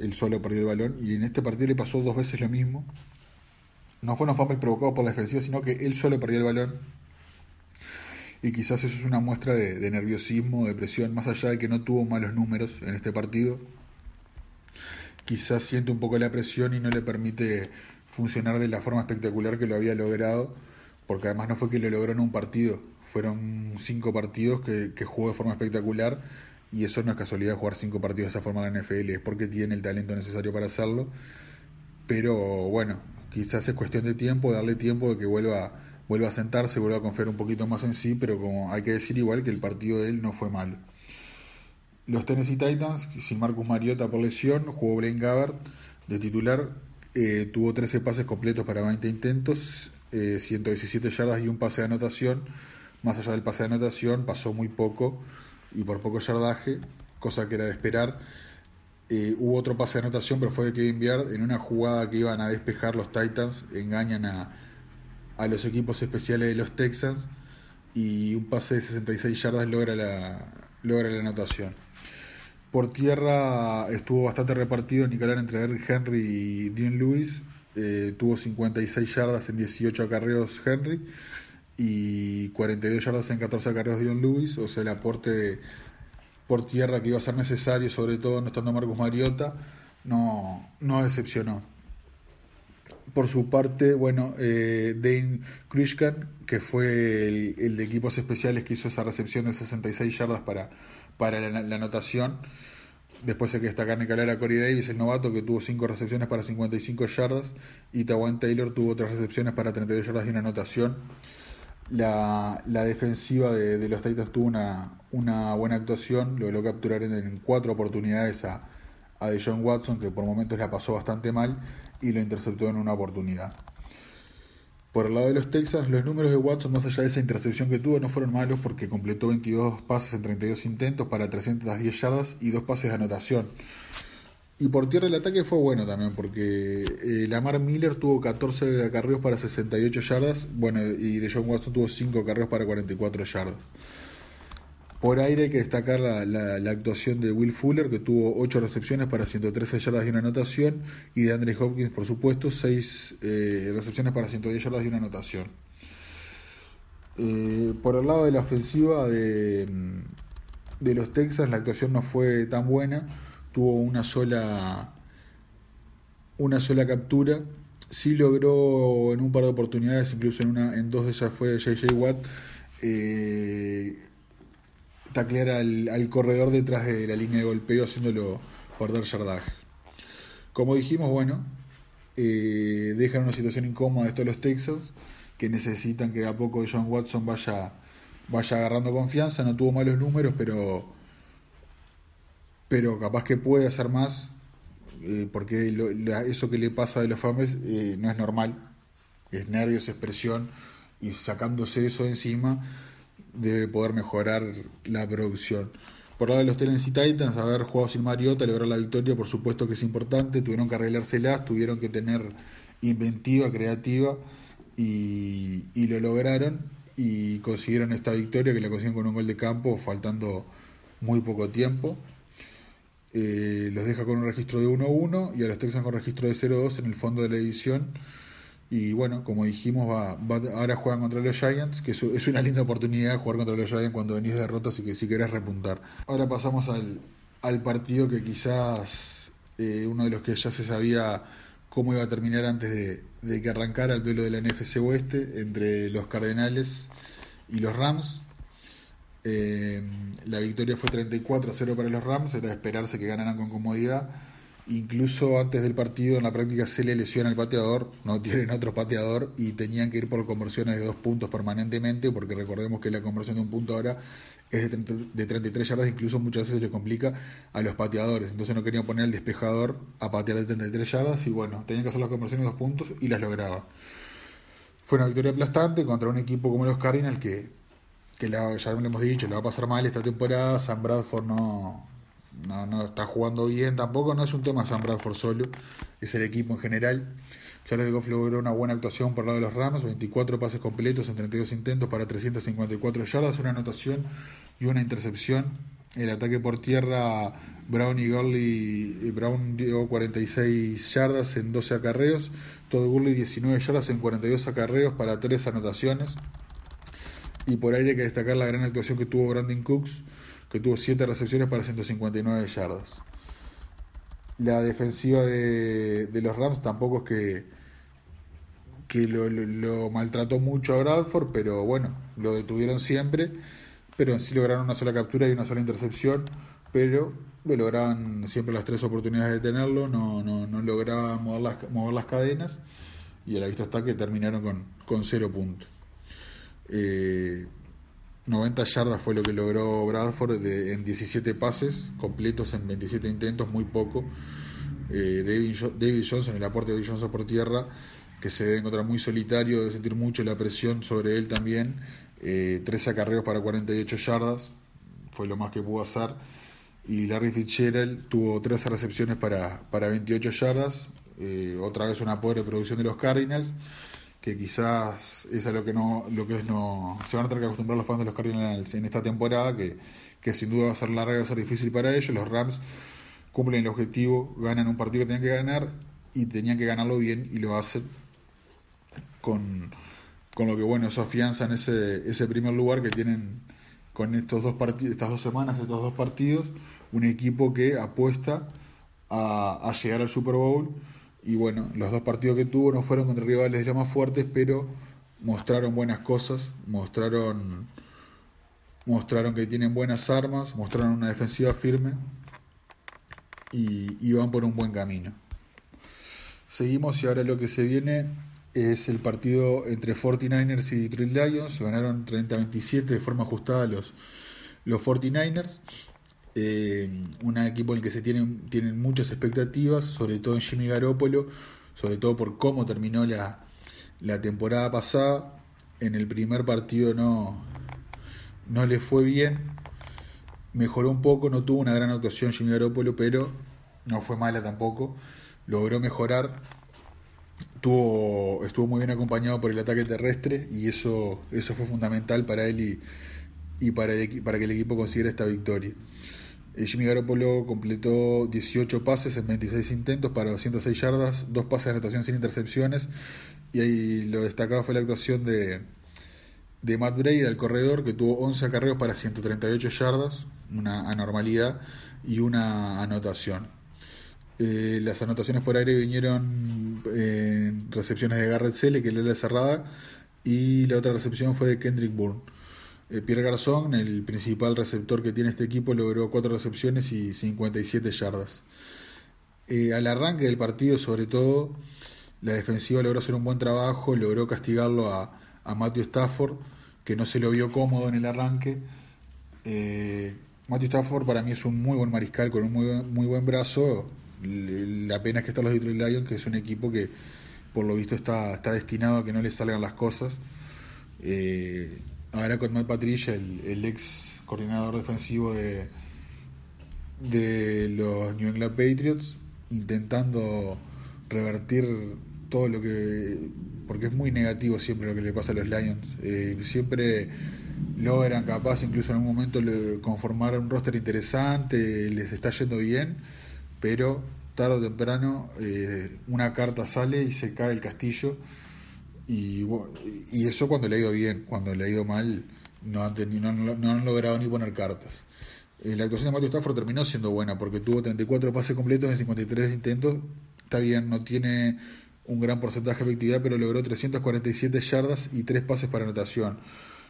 él solo perdió el balón y en este partido le pasó dos veces lo mismo. No fue un fumble provocado por la defensiva, sino que él solo perdió el balón. Y quizás eso es una muestra de, de nerviosismo, de presión, más allá de que no tuvo malos números en este partido. Quizás siente un poco la presión y no le permite funcionar de la forma espectacular que lo había logrado, porque además no fue que lo logró en un partido, fueron cinco partidos que, que jugó de forma espectacular y eso no es casualidad jugar cinco partidos de esa forma en la NFL, es porque tiene el talento necesario para hacerlo. Pero bueno, quizás es cuestión de tiempo, darle tiempo de que vuelva, vuelva a sentarse, vuelva a confiar un poquito más en sí, pero como hay que decir igual que el partido de él no fue malo. Los Tennessee Titans, sin Marcus Mariota por lesión, jugó Blaine Gabbard de titular, eh, tuvo 13 pases completos para 20 intentos, eh, 117 yardas y un pase de anotación más allá del pase de anotación, pasó muy poco y por poco yardaje, cosa que era de esperar. Eh, hubo otro pase de anotación, pero fue de Kevin Biard en una jugada que iban a despejar los Titans, engañan a, a los equipos especiales de los Texans y un pase de 66 yardas logra la, logra la anotación. Por tierra estuvo bastante repartido Nicolás entre Eric Henry y Dean Lewis. Eh, tuvo 56 yardas en 18 acarreos Henry y 42 yardas en 14 acarreos de John Lewis, o sea, el aporte por tierra que iba a ser necesario, sobre todo no estando Marcus Mariota, no, no decepcionó. Por su parte, bueno, eh, Dane Krishkan, que fue el, de equipos especiales que hizo esa recepción de 66 yardas para, para la, anotación. Después hay que destacar a Corey Davis, el novato, que tuvo 5 recepciones para 55 yardas. Y Tawan Taylor tuvo 3 recepciones para 32 yardas y una anotación. La, la defensiva de, los Titans tuvo una, una buena actuación, logró capturar en, cuatro oportunidades a, a John Watson, que por momentos la pasó bastante mal, y lo interceptó en una oportunidad. Por el lado de los Texans, los números de Watson, más allá de esa intercepción que tuvo, no fueron malos porque completó 22 pases en 32 intentos para 310 yardas y dos pases de anotación. Y por tierra el ataque fue bueno también, porque eh, Lamar Miller tuvo 14 acarreos para 68 yardas, bueno, y de John Watson tuvo 5 acarreos para 44 yardas. Por aire hay que destacar la, la, actuación de Will Fuller, que tuvo 8 recepciones para 113 yardas y una anotación, y de Andre Hopkins, por supuesto, 6 eh, recepciones para 110 yardas y una anotación. Eh, por el lado de la ofensiva de, de los Texans, la actuación no fue tan buena tuvo una sola una sola captura. Sí logró en un par de oportunidades incluso en una en dos de ellas fue JJ Watt eh, taclear al, corredor detrás de la línea de golpeo haciéndolo perder yardaje. Como dijimos bueno eh, dejan una situación incómoda esto los Texans que necesitan que a poco John Watson vaya vaya agarrando confianza. No tuvo malos números pero pero capaz que puede hacer más, eh, porque eso que le pasa de los fames eh, no es normal, es nervios, expresión, y sacándose eso encima debe poder mejorar la producción. Por lado de los Tennessee Titans, haber jugado sin Mariota, lograr la victoria, por supuesto que es importante, tuvieron que arreglárselas, tuvieron que tener inventiva, creativa, y, y lo lograron y consiguieron esta victoria que la consiguieron con un gol de campo, faltando muy poco tiempo. Eh, los deja con un registro de 1-1 y a los Texans con registro de 0-2 en el fondo de la división. Y bueno, como dijimos, va, ahora juegan contra los Giants, que es, una linda oportunidad jugar contra los Giants cuando venís de derrotas y que si querés repuntar. Ahora pasamos al, partido que quizás eh, uno de los que ya se sabía cómo iba a terminar antes de, de que arrancara el duelo de la NFC Oeste entre los Cardenales y los Rams. Eh, la victoria fue 34-0 para los Rams, era de esperarse que ganaran con comodidad. Incluso antes del partido, en la práctica se le lesiona el pateador, no tienen otro pateador y tenían que ir por conversiones de dos puntos permanentemente, porque recordemos que la conversión de un punto ahora es de, de 33 yardas, incluso muchas veces se le complica a los pateadores. Entonces no querían poner el despejador a patear de 33 yardas y bueno, tenían que hacer las conversiones de dos puntos y las lograban. Fue una victoria aplastante contra un equipo como los Cardinals que que ya lo hemos dicho, le va a pasar mal esta temporada. San Bradford no, no, está jugando bien tampoco, no es un tema San Bradford solo, es el equipo en general. Charles Goff logró una buena actuación por lado de los Rams, 24 pases completos en 32 intentos para 354 yardas, una anotación y una intercepción. El ataque por tierra, Brown y Gurley, Brown dio 46 yardas en 12 acarreos, todo Gurley 19 yardas en 42 acarreos para 3 anotaciones. Y por ahí hay que destacar la gran actuación que tuvo Brandon Cooks, que tuvo 7 recepciones para 159 yardas. La defensiva de, los Rams tampoco es que, que lo, maltrató mucho a Bradford, pero bueno, lo detuvieron siempre. Pero en sí lograron una sola captura y una sola intercepción, pero lo lograban siempre las tres oportunidades de tenerlo, no, no, no lograban mover las, mover las cadenas y a la vista está que terminaron con, con cero puntos. 90 eh, yardas fue lo que logró Bradford en 17 pases completos en 27 intentos, muy poco. Eh, David, Johnson, el aporte de David Johnson por tierra, que se debe encontrar muy solitario, debe sentir mucho la presión sobre él también. Eh, 13 acarreos para 48 yardas, fue lo más que pudo hacer. Y Larry Fitzgerald tuvo 13 recepciones para, para 28 yardas, eh, otra vez una pobre producción de los Cardinals que quizás es a lo que no lo que es no se van a tener que acostumbrar los fans de los Cardinals en esta temporada que, que sin duda va a ser larga va a ser difícil para ellos. Los Rams cumplen el objetivo ganan un partido que tenían que ganar y tenían que ganarlo bien y lo hacen con, con lo que bueno eso afianza en ese ese primer lugar que tienen con estos dos partidos estas dos semanas estos dos partidos un equipo que apuesta a, a llegar al Super Bowl y bueno, los dos partidos que tuvo no fueron contra rivales de los más fuertes, pero mostraron buenas cosas, mostraron, mostraron que tienen buenas armas, mostraron una defensiva firme y, van por un buen camino. Seguimos y ahora lo que se viene es el partido entre 49ers y Detroit Lions. Ganaron 30-27 de forma ajustada los, los 49ers eh, un equipo en el que se tienen, tienen muchas expectativas, sobre todo en Jimmy Garoppolo, sobre todo por cómo terminó la, la temporada pasada. En el primer partido no, no le fue bien. Mejoró un poco, no tuvo una gran actuación Jimmy Garoppolo, pero no fue mala tampoco. Logró mejorar. Tuvo, estuvo muy bien acompañado por el ataque terrestre y eso, eso fue fundamental para él y, y para, el, para que el equipo consiguiera esta victoria. Jimmy Garoppolo completó 18 pases en 26 intentos para 206 yardas, dos pases de anotación sin intercepciones y ahí lo destacado fue la actuación de, de Matt Brady, del corredor, que tuvo 11 acarreos para 138 yardas, una anormalidad y una anotación. Eh, las anotaciones por aire vinieron en recepciones de Garrett Selle, que le la cerrada, y la otra recepción fue de Kendrick Bourne. Eh, Pierre Garzón, el principal receptor que tiene este equipo, logró cuatro recepciones y 57 yardas. Eh, al arranque del partido, sobre todo, la defensiva logró hacer un buen trabajo, logró castigarlo a, Matthew Stafford, que no se lo vio cómodo en el arranque. Eh, Matthew Stafford para mí es un muy buen mariscal con un muy, buen brazo. La pena es que están los Detroit Lions, que es un equipo que por lo visto está, destinado a que no le salgan las cosas. Ahora con Matt Patricia, el, ex coordinador defensivo de, de los New England Patriots, intentando revertir todo lo que. porque es muy negativo siempre lo que le pasa a los Lions. Eh, siempre logran, capaz, incluso en algún momento, conformar un roster interesante, les está yendo bien, pero tarde o temprano eh, una carta sale y se cae el castillo y, y eso cuando le ha ido bien, cuando le ha ido mal, no han, no, han logrado ni poner cartas. Eh, la actuación de Matthew Stafford terminó siendo buena porque tuvo 34 pases completos en 53 intentos. Está bien, no tiene un gran porcentaje de efectividad, pero logró 347 yardas y 3 pases para anotación.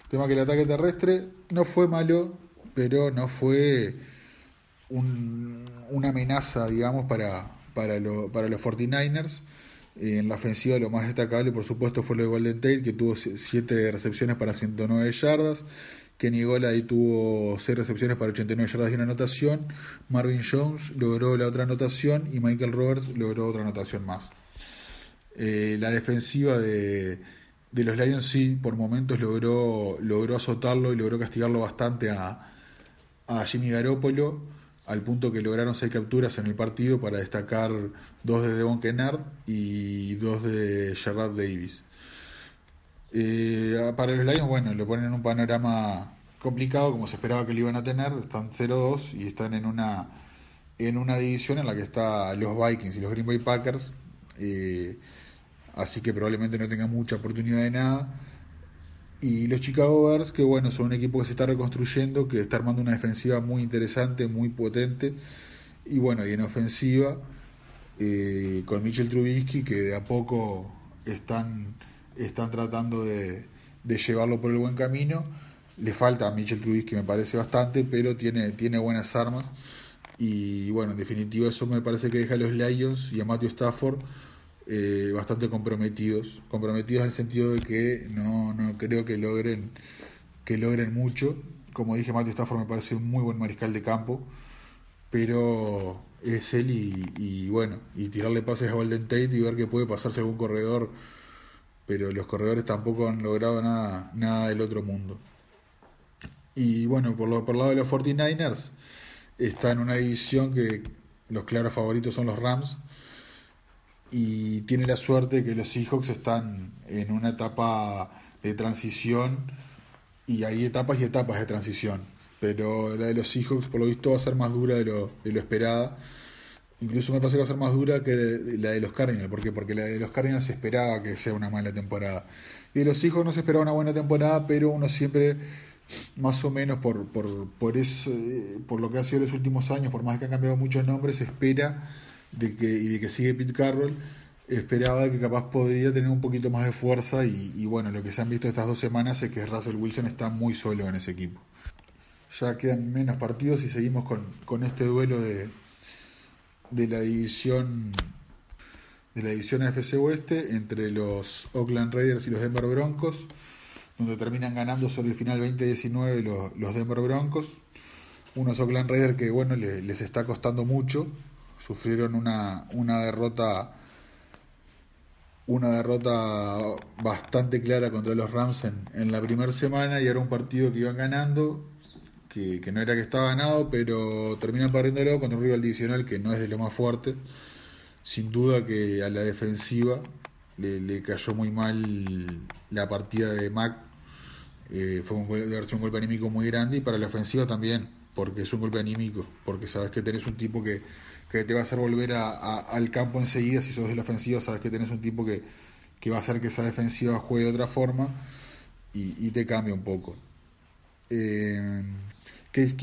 Tema que el ataque terrestre no fue malo, pero no fue una amenaza, digamos, para, para, para los 49ers. En la ofensiva lo más destacable, por supuesto, fue lo de Golden Tate, que tuvo 7 recepciones para 109 yardas. Kenny ahí tuvo 6 recepciones para 89 yardas y una anotación. Marvin Jones logró la otra anotación y Michael Roberts logró otra anotación más. Eh, la defensiva de, de, los Lions sí, por momentos logró, logró azotarlo y logró castigarlo bastante a, a Jimmy Garoppolo al punto que lograron seis capturas en el partido para destacar dos de Devon Kennard y dos de Gerard Davis. Eh, para los Lions, bueno, lo ponen en un panorama complicado, como se esperaba que lo iban a tener, están 0-2 y están en una en una división en la que están los Vikings y los Green Bay Packers, eh, así que probablemente no tengan mucha oportunidad de nada y los Chicago Bears, que bueno, son un equipo que se está reconstruyendo, que está armando una defensiva muy interesante, muy potente. Y bueno, y en ofensiva, eh, con Mitchell Trubisky, que de a poco están, están tratando de, llevarlo por el buen camino. Le falta a Mitchell Trubisky, me parece bastante, pero tiene, tiene buenas armas. Y bueno, en definitiva, eso me parece que deja a los Lions y a Matthew Stafford eh, bastante comprometidos, comprometidos en el sentido de que no, no creo que logren, que logren mucho. Como dije, Matthew Stafford me parece un muy buen mariscal de campo, pero es él y, bueno, y tirarle pases a Golden Tate y ver que puede pasarse algún corredor, pero los corredores tampoco han logrado nada, nada del otro mundo. Y bueno, por, lo, por el lado de los 49ers, está en una división que los claros favoritos son los Rams, y tiene la suerte que los Seahawks están en una etapa de transición y hay etapas y etapas de transición. Pero la de los Seahawks, por lo visto, va a ser más dura de lo, de lo esperada. Incluso me parece que va a ser más dura que la de los Cardinals. ¿Por qué? Porque la de los Cardinals se esperaba que sea una mala temporada. Y de los Seahawks no se esperaba una buena temporada, pero uno siempre, más o menos por, por, por, eso, por lo que ha sido los últimos años, por más que han cambiado muchos nombres, espera de que, y de que sigue Pete Carroll, esperaba que capaz podría tener un poquito más de fuerza y, bueno, lo que se han visto estas dos semanas es que Russell Wilson está muy solo en ese equipo. Ya quedan menos partidos y seguimos con, con este duelo de, de la división de la división AFC Oeste entre los Oakland Raiders y los Denver Broncos, donde terminan ganando sobre el final 2019 los, los Denver Broncos. Unos Oakland Raiders que bueno les está costando mucho, sufrieron una, una derrota una derrota bastante clara contra los Rams en, la primera semana y era un partido que iban ganando, que, no era que estaba ganado, pero terminan perdiéndolo contra un rival divisional que no es de lo más fuerte. Sin duda que a la defensiva le, cayó muy mal la partida de Mac. Eh, fue un, un golpe anímico muy grande y para la ofensiva también, porque es un golpe anímico, porque sabes que tenés un tipo que que te va a hacer volver a, al campo enseguida. Si sos de la ofensiva, sabes que tenés un tipo que, que va a hacer que esa defensiva juegue de otra forma y, te cambia un poco. Eh, Case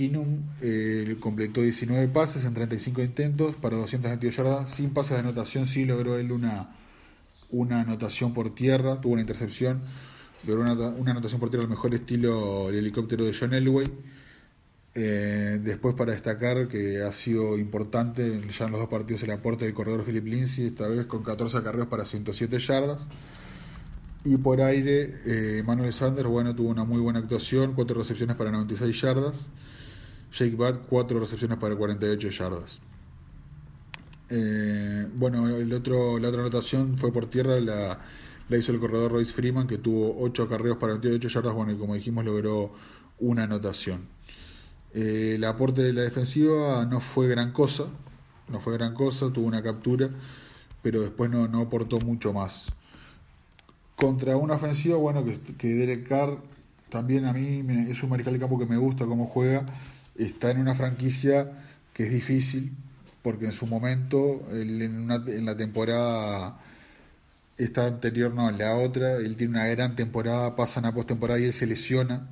eh, completó 19 pases en 35 intentos para 222 yardas, sin pases de anotación, sí logró él una, una anotación por tierra, tuvo una intercepción, logró una, una anotación por tierra al mejor estilo el helicóptero de John Elway eh, después para destacar que ha sido importante ya en los dos partidos el aporte del corredor Philip Lindsay, esta vez con 14 acarreos para 107 yardas. Y por aire, eh, Manuel Sanders, bueno, tuvo una muy buena actuación, 4 recepciones para 96 yardas. Jake Butt, 4 recepciones para 48 yardas. Eh, bueno, el otro, la otra anotación fue por tierra, la, hizo el corredor Royce Freeman, que tuvo 8 acarreos para 28 yardas, bueno, y como dijimos, logró una anotación. Eh, el aporte de la defensiva no fue gran cosa, no fue gran cosa, tuvo una captura, pero después no, no aportó mucho más. Contra una ofensiva, bueno, que, que Derek Carr también a mí es un mariscal de campo que me gusta cómo juega, está en una franquicia que es difícil, porque en su momento, en, una, en la temporada esta anterior, no, en la otra, él tiene una gran temporada, pasan a postemporada y él se lesiona,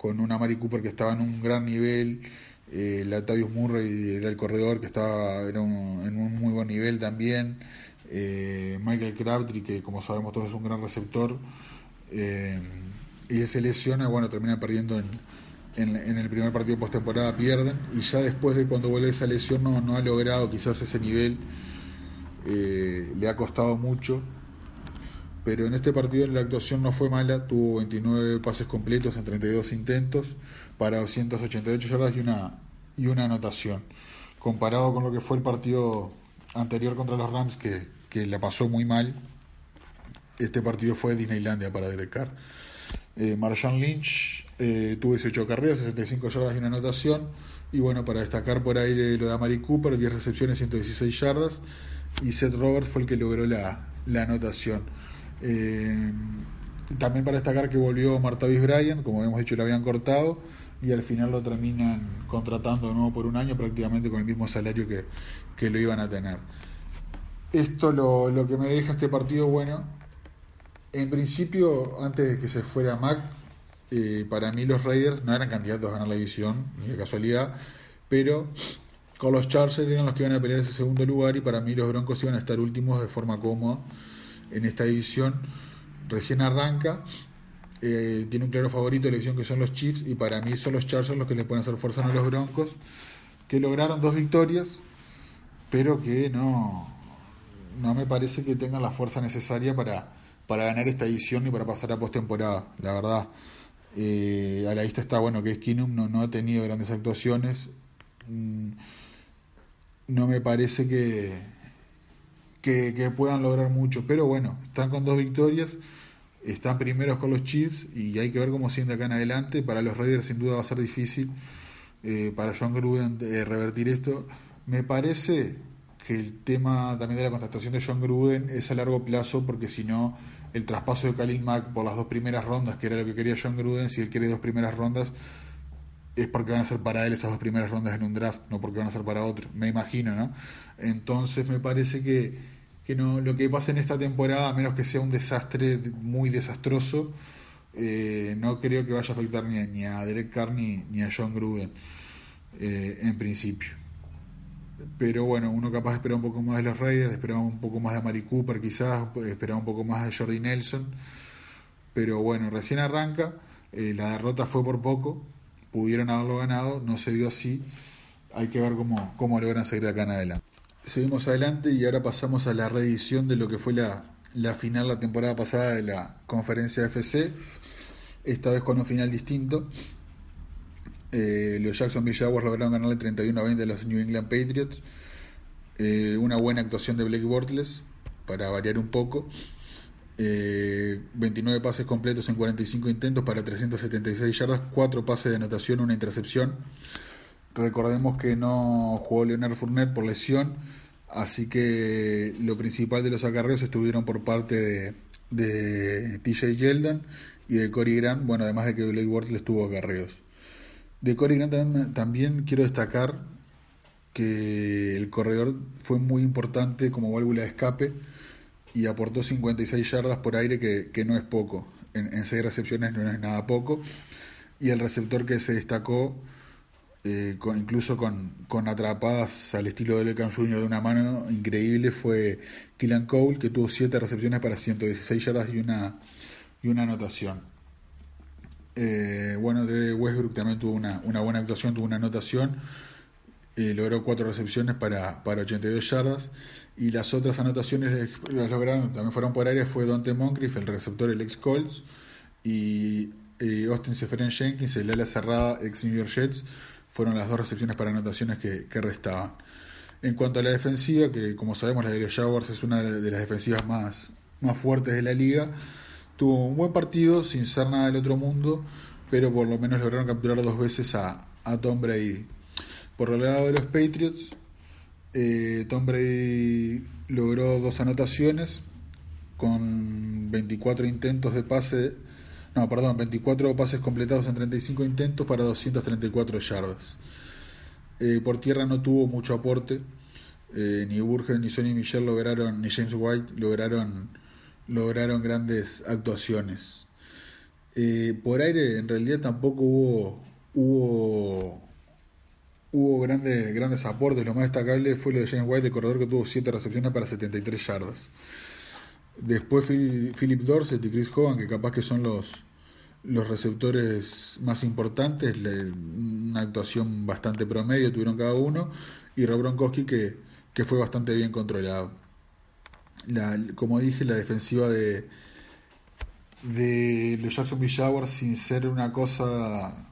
con una Mari Cooper que estaba en un gran nivel, eh, Latavius Murray era el corredor que estaba era en un muy buen nivel también, eh, Michael Crabtree que como sabemos todos es un gran receptor, eh, y se lesiona, bueno, termina perdiendo en, en, el primer partido postemporada, pierden, y ya después de cuando vuelve esa lesión no, no ha logrado quizás ese nivel, eh, le ha costado mucho pero en este partido la actuación no fue mala, tuvo 29 pases completos en 32 intentos para 288 yardas y una, y una anotación. Comparado con lo que fue el partido anterior contra los Rams, que, que la pasó muy mal, este partido fue Disneylandia para Derek Carr. Eh, Marshawn Lynch eh, tuvo 18 carreras, 65 yardas y una anotación. Y bueno, para destacar por ahí lo de Amari Cooper, 10 recepciones, 116 yardas. Y Seth Roberts fue el que logró la, la anotación. Eh, también para destacar que volvió Martavis Bryant, como habíamos dicho, lo habían cortado y al final lo terminan contratando de nuevo por un año, prácticamente con el mismo salario que, que lo iban a tener. Esto lo, lo que me deja este partido, bueno, en principio, antes de que se fuera Mac, eh, para mí los Raiders no eran candidatos a ganar la división, ni de casualidad, pero con los Chargers eran los que iban a pelear ese segundo lugar y para mí los Broncos iban a estar últimos de forma cómoda en esta división. Recién arranca, eh, tiene un claro favorito de la división que son los Chiefs y para mí son los Chargers los que le pueden hacer fuerza a los Broncos, que lograron dos victorias, pero que no, no me parece que tengan la fuerza necesaria para, para ganar esta división y para pasar a postemporada, la verdad. Eh, a la vista está bueno que Skinum no, no ha tenido grandes actuaciones. Mm, no me parece que, que, puedan lograr mucho. Pero bueno, están con dos victorias, están primeros con los Chiefs y hay que ver cómo siente acá en adelante. Para los Raiders sin duda va a ser difícil eh, para John Gruden eh, revertir esto. Me parece que el tema también de la contratación de John Gruden es a largo plazo porque si no el traspaso de Khalil Mack por las dos primeras rondas, que era lo que quería John Gruden, si él quiere dos primeras rondas, es porque van a ser para él esas dos primeras rondas en un draft, no porque van a ser para otro, me imagino, ¿no? Entonces me parece que, que no, lo que pasa en esta temporada, a menos que sea un desastre muy desastroso, eh, no creo que vaya a afectar ni a, ni a Derek Carr ni, a John Gruden, eh, en principio. Pero bueno, uno capaz de esperar un poco más de los Raiders, esperar un poco más de Mari Cooper quizás, esperar un poco más de Jordi Nelson. Pero bueno, recién arranca, eh, la derrota fue por poco, pudieron haberlo ganado, no se dio así. Hay que ver cómo, cómo logran seguir acá en adelante. Seguimos adelante y ahora pasamos a la reedición de lo que fue la, la final la temporada pasada de la conferencia FC, esta vez con un final distinto. Eh, los Jacksonville Jaguars lograron ganarle 31 a 20 a los New England Patriots. Eh, una buena actuación de Blake Bortles para variar un poco. 29 eh, pases completos en 45 intentos para 376 yardas, 4 pases de anotación, una intercepción. Recordemos que no jugó Leonard Fournette por lesión, así que lo principal de los acarreos estuvieron por parte de, TJ Yeldon y de Corey Grant, bueno, además de que Blake Bortles tuvo acarreos. De Corey Grant también quiero destacar que el corredor fue muy importante como válvula de escape y aportó 56 yardas por aire, que, no es poco. En, en 6 recepciones no es nada poco. Y el receptor que se destacó, eh, incluso con, con, atrapadas al estilo de Lecam Jr. de una mano increíble, fue Killan Cole, que tuvo 7 recepciones para 116 yardas y una, y una anotación. Eh, bueno, de Westbrook también tuvo una, una buena actuación, tuvo una anotación logró cuatro recepciones para, para 82 yardas. Y las otras anotaciones las lograron, también fueron por área, fue Dante Moncrief, el receptor, el ex Colts, y Austin Seferen Jenkins, el ala cerrada, ex New York Jets, fueron las dos recepciones para anotaciones que, que restaban. En cuanto a la defensiva, que como sabemos la de los Jaguars es una de las defensivas más, más fuertes de la liga, tuvo un buen partido sin ser nada del otro mundo, pero por lo menos lograron capturar dos veces a, a Tom Brady. Por el lado de los Patriots, eh, Tom Brady logró dos anotaciones con 24 intentos de pase, no, perdón, 24 pases completados en 35 intentos para 234 yardas. Eh, por tierra no tuvo mucho aporte, eh, ni Burger, ni Sonny Michel lograron, ni James White lograron, lograron grandes actuaciones. por aire en realidad tampoco hubo, hubo hubo grandes, grandes aportes. Lo más destacable fue lo de James White, el corredor que tuvo 7 recepciones para 73 yardas. Después Philip Dorset y Chris Hogan, que capaz que son los, los receptores más importantes, una actuación bastante promedio tuvieron cada uno, y Rob Gronkowski que, que fue bastante bien controlado. La, como dije, la defensiva de, de los Jacksonville Jaguars, sin ser una cosa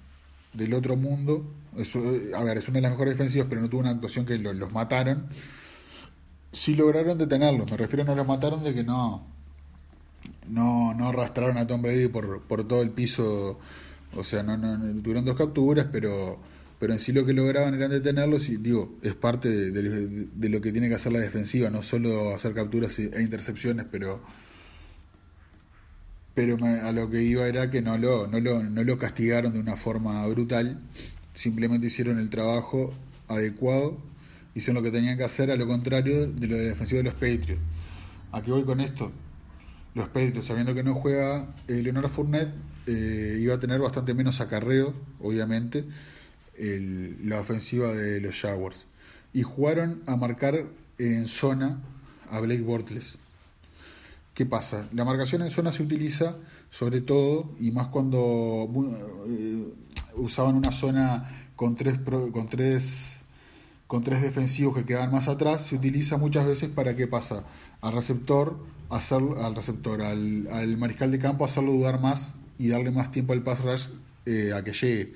del otro mundo, eh, a ver, es una de las mejores defensivas, pero no tuvo una actuación que los, mataron. Sí lograron detenerlos, me refiero no los mataron de que no, no, no arrastraron a Tom Brady por, por todo el piso, o sea, no, no, tuvieron dos capturas, pero, pero en sí lo que lograban eran detenerlos y digo, es parte de, lo que tiene que hacer la defensiva, no solo hacer capturas e intercepciones, pero pero a lo que iba era que no lo, no lo, no lo castigaron de una forma brutal simplemente hicieron el trabajo adecuado, hicieron lo que tenían que hacer, a lo contrario de lo de la defensiva de los Patriots. ¿A qué voy con esto? Los Patriots, sabiendo que no juega eh, Leonardo Fournette, eh, iba a tener bastante menos acarreo, obviamente, la ofensiva de los Jaguars. Y jugaron a marcar en zona a Blake Bortles. ¿Qué pasa? La marcación en zona se utiliza sobre todo, y más cuando eh, usaban una zona con tres, con tres, con tres defensivos que quedan más atrás, se utiliza muchas veces para qué pasa al receptor, hacer, al receptor, al, al, mariscal de campo, hacerlo dudar más y darle más tiempo al pass rush eh, a que llegue.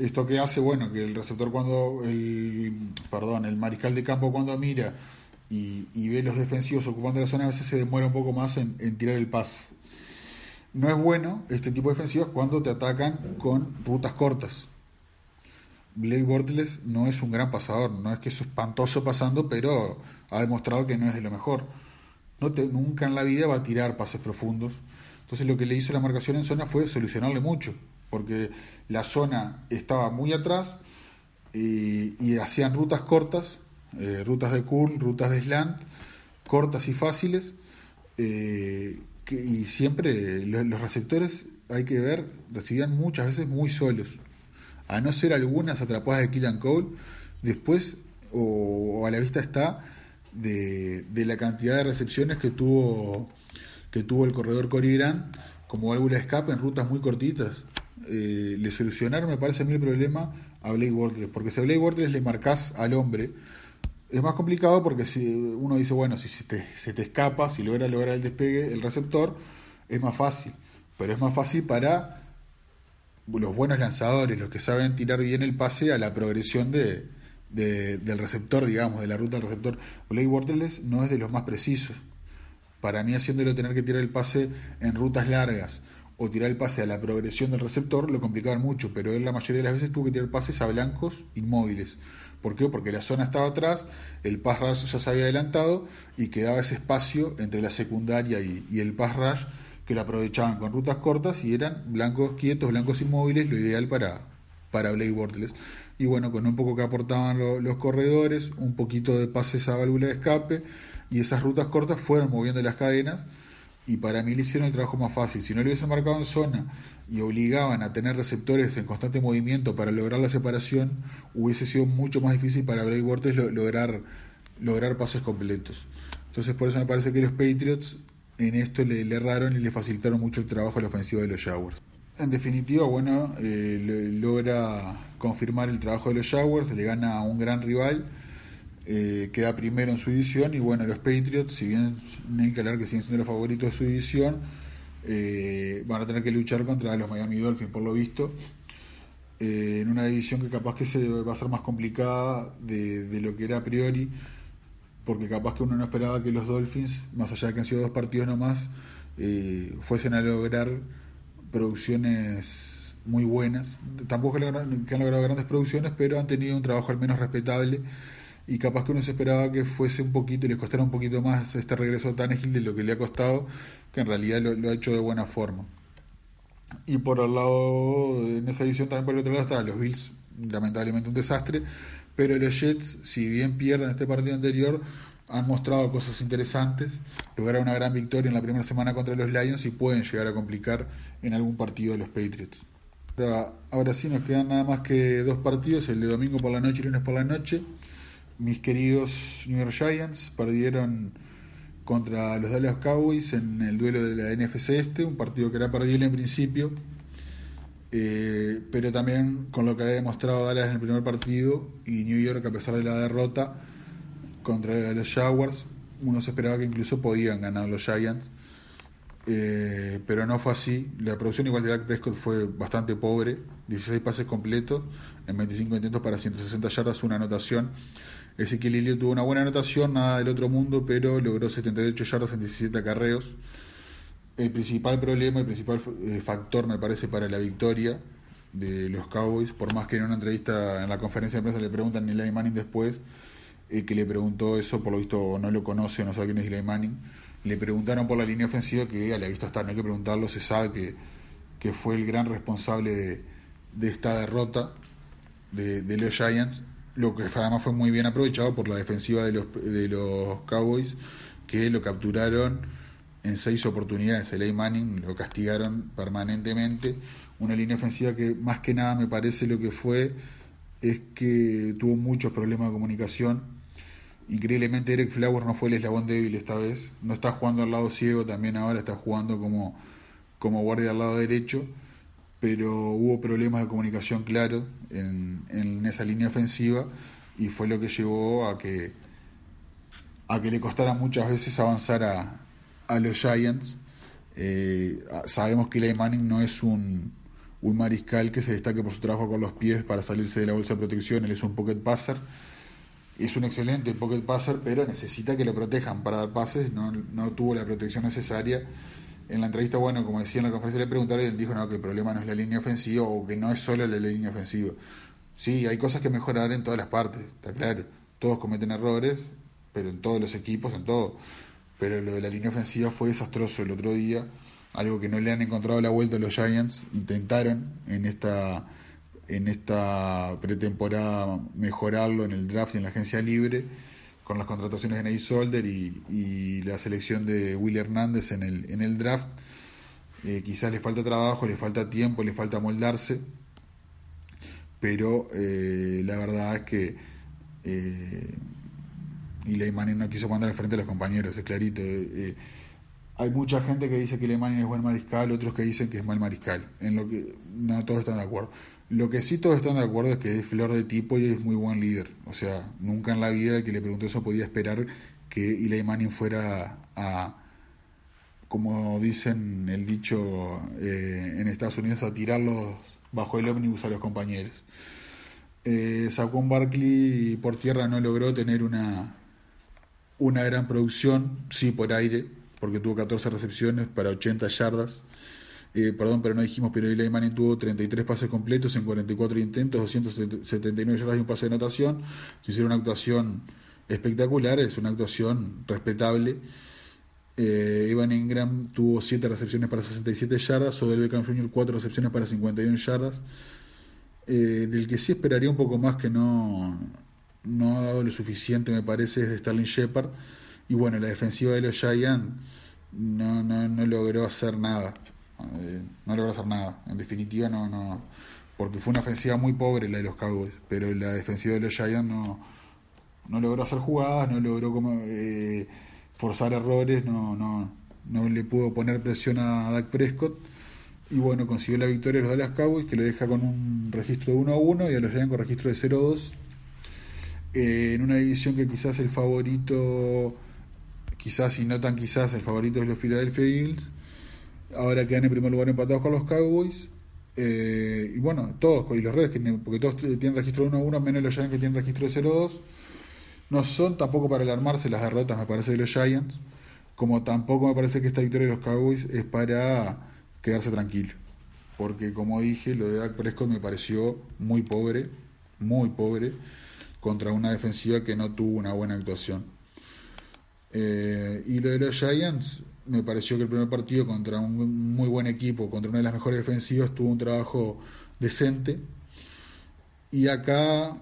Esto que hace, bueno, que el receptor cuando, el, perdón, el mariscal de campo cuando mira y, ve los defensivos ocupando la zona, a veces se demora un poco más en, tirar el pase no es bueno este tipo de defensivas cuando te atacan con rutas cortas. Blake Bortles no es un gran pasador, no es que es espantoso pasando, pero ha demostrado que no es de lo mejor. No te, nunca en la vida va a tirar pases profundos. Entonces lo que le hizo la marcación en zona fue solucionarle mucho, porque la zona estaba muy atrás y, hacían rutas cortas, eh, rutas de curl, rutas de slant, cortas y fáciles, eh, y siempre los, receptores, hay que ver, recibían muchas veces muy solos. A no ser algunas atrapadas de Killian Cole, después, o, a la vista está, de, la cantidad de recepciones que tuvo, que tuvo el corredor Corey Grant como válvula de escape en rutas muy cortitas. Eh, le solucionaron, me parece a mí, el problema a Blake Bortles, porque si a Blake Bortles le marcas al hombre, es más complicado porque si uno dice, bueno, si se te, se te escapa, si logra lograr el despegue, el receptor, es más fácil. Pero es más fácil para los buenos lanzadores, los que saben tirar bien el pase a la progresión de, del receptor, digamos, de la ruta del receptor. Blake Bortles no es de los más precisos. Para mí, haciéndolo tener que tirar el pase en rutas largas o tirar el pase a la progresión del receptor, lo complicaban mucho, pero él la mayoría de las veces tuvo que tirar pases a blancos inmóviles. ¿Por qué? Porque la zona estaba atrás, el pass rush ya se había adelantado y quedaba ese espacio entre la secundaria y, el pass rush que lo aprovechaban con rutas cortas y eran blancos quietos, blancos inmóviles, lo ideal para, para Blake Bortles. Y bueno, con un poco que aportaban los corredores, un poquito de pases a válvula de escape y esas rutas cortas fueron moviendo las cadenas y para mí le hicieron el trabajo más fácil. Si no le hubiesen marcado en zona y obligaban a tener receptores en constante movimiento para lograr la separación, hubiese sido mucho más difícil para Blake Bortles lograr, lograr pases completos. Entonces por eso me parece que los Patriots en esto le, erraron y le facilitaron mucho el trabajo a la ofensiva de los Jaguars. En definitiva, bueno, eh, logra confirmar el trabajo de los Jaguars, le gana a un gran rival eh, queda primero en su división y bueno, los Patriots, si bien no hay que hablar que siguen siendo los favoritos de su división, eh, van a tener que luchar contra los Miami Dolphins por lo visto, eh, en una división que capaz que se va a ser más complicada de, lo que era a priori, porque capaz que uno no esperaba que los Dolphins, más allá de que han sido dos partidos nomás, fuesen a lograr producciones muy buenas. Tampoco que han logrado grandes producciones, pero han tenido un trabajo al menos respetable y capaz que uno se esperaba que fuese un poquito y le costara un poquito más este regreso a Tannehill de lo que le ha costado, que en realidad lo, ha hecho de buena forma. Y por el lado, en esa edición también por el otro lado estaban los Bills, lamentablemente un desastre, pero los Jets, si bien pierden este partido anterior, han mostrado cosas interesantes, lograron una gran victoria en la primera semana contra los Lions y pueden llegar a complicar en algún partido de los Patriots. Ahora, sí nos quedan nada más que dos partidos, el de domingo por la noche y lunes por la noche mis queridos New York Giants perdieron contra los Dallas Cowboys en el duelo de la NFC Este, un partido que era perdible en principio, eh, pero también con lo que había demostrado Dallas en el primer partido y New York a pesar de la derrota contra los Jaguars, uno se esperaba que incluso podían ganar los Giants, eh, pero no fue así. La producción igual de Dak Prescott fue bastante pobre, 16 pases completos en 25 intentos para 160 yardas, una anotación Ezequiel Elliott tuvo una buena anotación, nada del otro mundo, pero logró 78 yardas en 17 acarreos. El principal problema, el principal eh, factor, me parece, para la victoria de los Cowboys, por más que en una entrevista en la conferencia de prensa le preguntan a Eli Manning después, eh, que le preguntó eso, por lo visto no lo conoce, no sabe quién es Eli Manning, le preguntaron por la línea ofensiva, que a la vista está, no hay que preguntarlo, se sabe que, que fue el gran responsable de, esta derrota de, de los Giants lo que además fue muy bien aprovechado por la defensiva de los, de los Cowboys, que lo capturaron en seis oportunidades. El A. Manning lo castigaron permanentemente. Una línea ofensiva que más que nada me parece lo que fue es que tuvo muchos problemas de comunicación. Increíblemente Eric Flowers no fue el eslabón débil esta vez. No está jugando al lado ciego, también ahora está jugando como, como guardia al lado derecho pero hubo problemas de comunicación claro en, en esa línea ofensiva y fue lo que llevó a que a que le costara muchas veces avanzar a, a los Giants. Eh, sabemos que Eli Manning no es un, un mariscal que se destaque por su trabajo con los pies para salirse de la bolsa de protección, él es un pocket passer. Es un excelente pocket passer, pero necesita que lo protejan para dar pases, no, no tuvo la protección necesaria en la entrevista, bueno, como decía en la conferencia, le preguntaron y él dijo no, que el problema no es la línea ofensiva o que no es solo la línea ofensiva. Sí, hay cosas que mejorar en todas las partes, está claro. Todos cometen errores, pero en todos los equipos, en todo. Pero lo de la línea ofensiva fue desastroso el otro día, algo que no le han encontrado la vuelta a los Giants. Intentaron en esta, en esta pretemporada mejorarlo en el draft y en la agencia libre con las contrataciones de Ney Solder y, la selección de Willy Hernández en el, en el draft. Eh, quizás le falta trabajo, le falta tiempo, le falta moldarse, pero eh, la verdad es que eh, Manning no quiso mandar al frente a los compañeros, es clarito. Eh, hay mucha gente que dice que Manning es buen mariscal, otros que dicen que es mal mariscal, en lo que no todos están de acuerdo. Lo que sí todos están de acuerdo es que es flor de tipo y es muy buen líder. O sea, nunca en la vida que le preguntó eso podía esperar que Eli Manning fuera a, como dicen el dicho eh, en Estados Unidos, a tirarlos bajo el ómnibus a los compañeros. Eh, Barkley por tierra no logró tener una, una gran producción, sí por aire, porque tuvo 14 recepciones para 80 yardas. Eh, perdón, pero no dijimos, pero Eli Manning tuvo 33 pases completos en 44 intentos, 279 yardas y un pase de anotación. Hicieron una actuación espectacular, es una actuación respetable. Eh, Evan Ingram tuvo 7 recepciones para 67 yardas, Odell Beckham Jr. 4 recepciones para 51 yardas. Eh, del que sí esperaría un poco más que no, no ha dado lo suficiente, me parece, es de Sterling Shepard. Y bueno, la defensiva de los Giants no, no, no logró hacer nada. Eh, no logró hacer nada. En definitiva, no, no. Porque fue una ofensiva muy pobre la de los Cowboys. Pero la defensiva de los Giants no, no logró hacer jugadas, no logró como, eh, forzar errores, no, no, no le pudo poner presión a Dak Prescott. Y bueno, consiguió la victoria de los Dallas Cowboys, que lo deja con un registro de 1 a 1 y a los Giants con registro de 0 a 2. Eh, en una división que quizás el favorito, quizás y no tan quizás, el favorito es los Philadelphia Eagles. Ahora quedan en primer lugar empatados con los Cowboys. Eh, y bueno, todos, y los Reds, porque todos tienen registro de 1 a 1, menos los Giants que tienen registro de 0 a 2. No son tampoco para alarmarse las derrotas, me parece, de los Giants. Como tampoco me parece que esta victoria de los Cowboys es para quedarse tranquilo. Porque como dije, lo de Dak Prescott me pareció muy pobre, muy pobre contra una defensiva que no tuvo una buena actuación. Eh, y lo de los Giants, me pareció que el primer partido contra un muy buen equipo, contra una de las mejores defensivas, tuvo un trabajo decente. Y acá,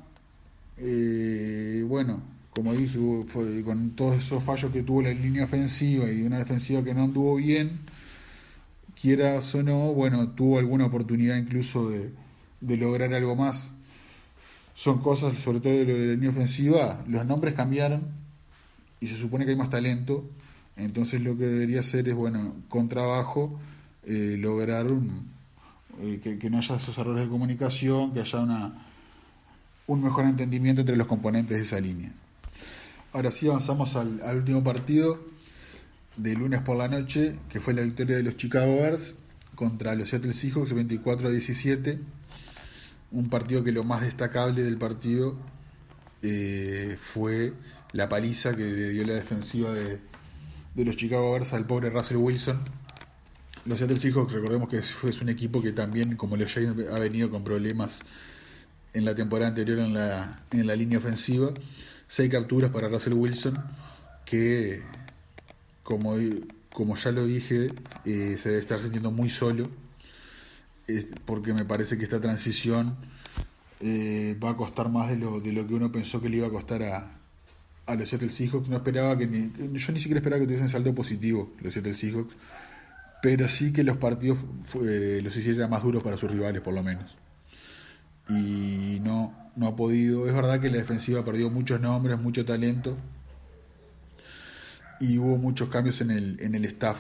eh, bueno, como dije, con todos esos fallos que tuvo la línea ofensiva y una defensiva que no anduvo bien, quiera o no, bueno, tuvo alguna oportunidad incluso de, de lograr algo más son cosas, sobre todo de la línea ofensiva, los nombres cambiaron y se supone que hay más talento, entonces lo que debería hacer es, bueno, con trabajo, eh, lograr eh, que, no haya esos errores de comunicación, que haya una, un mejor entendimiento entre los componentes de esa línea. Ahora sí avanzamos al, al último partido de lunes por la noche, que fue la victoria de los Chicago Bears contra los Seattle Seahawks 24 a 17 un partido que lo más destacable del partido eh, fue la paliza que le dio la defensiva de, los Chicago Bears al pobre Russell Wilson. Los Seattle Seahawks, recordemos que fue un equipo que también, como los Giants, ha venido con problemas en la temporada anterior en la, en la línea ofensiva. Seis capturas para Russell Wilson, que, como, como ya lo dije, eh, se debe estar sintiendo muy solo porque me parece que esta transición eh, va a costar más de lo, de lo que uno pensó que le iba a costar a, a los Seattle Seahawks. No esperaba que ni, yo ni siquiera esperaba que tuviesen saldo positivo los Seattle Seahawks, pero sí que los partidos eh, los hicieran más duros para sus rivales, por lo menos. Y no, no ha podido. Es verdad que la defensiva perdió muchos nombres, mucho talento, y hubo muchos cambios en el, en el staff.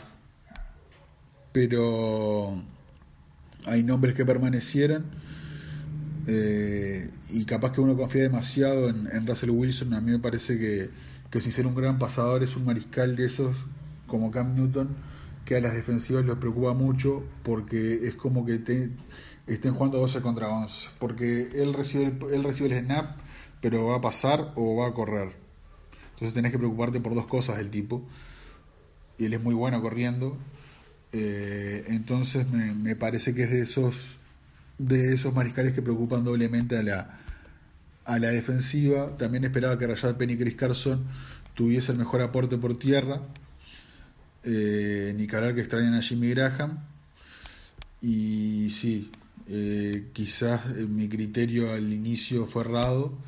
Pero hay nombres que permanecieran. Eh, y capaz que uno confía demasiado en, Russell Wilson. A mí me parece que, que sin ser un gran pasador es un mariscal de esos como Cam Newton que a las defensivas les preocupa mucho porque es como que te, estén jugando 12 contra 11. Porque él recibe, el, él recibe el snap, pero va a pasar o va a correr. Entonces tenés que preocuparte por dos cosas el tipo. Y él es muy bueno corriendo eh, entonces me, me, parece que es de esos, de esos mariscales que preocupan doblemente a la, a la defensiva. También esperaba que Rayad Penny y Chris Carson tuviese el mejor aporte por tierra. Eh, ni que extrañan a Jimmy Graham. Y sí, eh, quizás eh, mi criterio al inicio fue errado,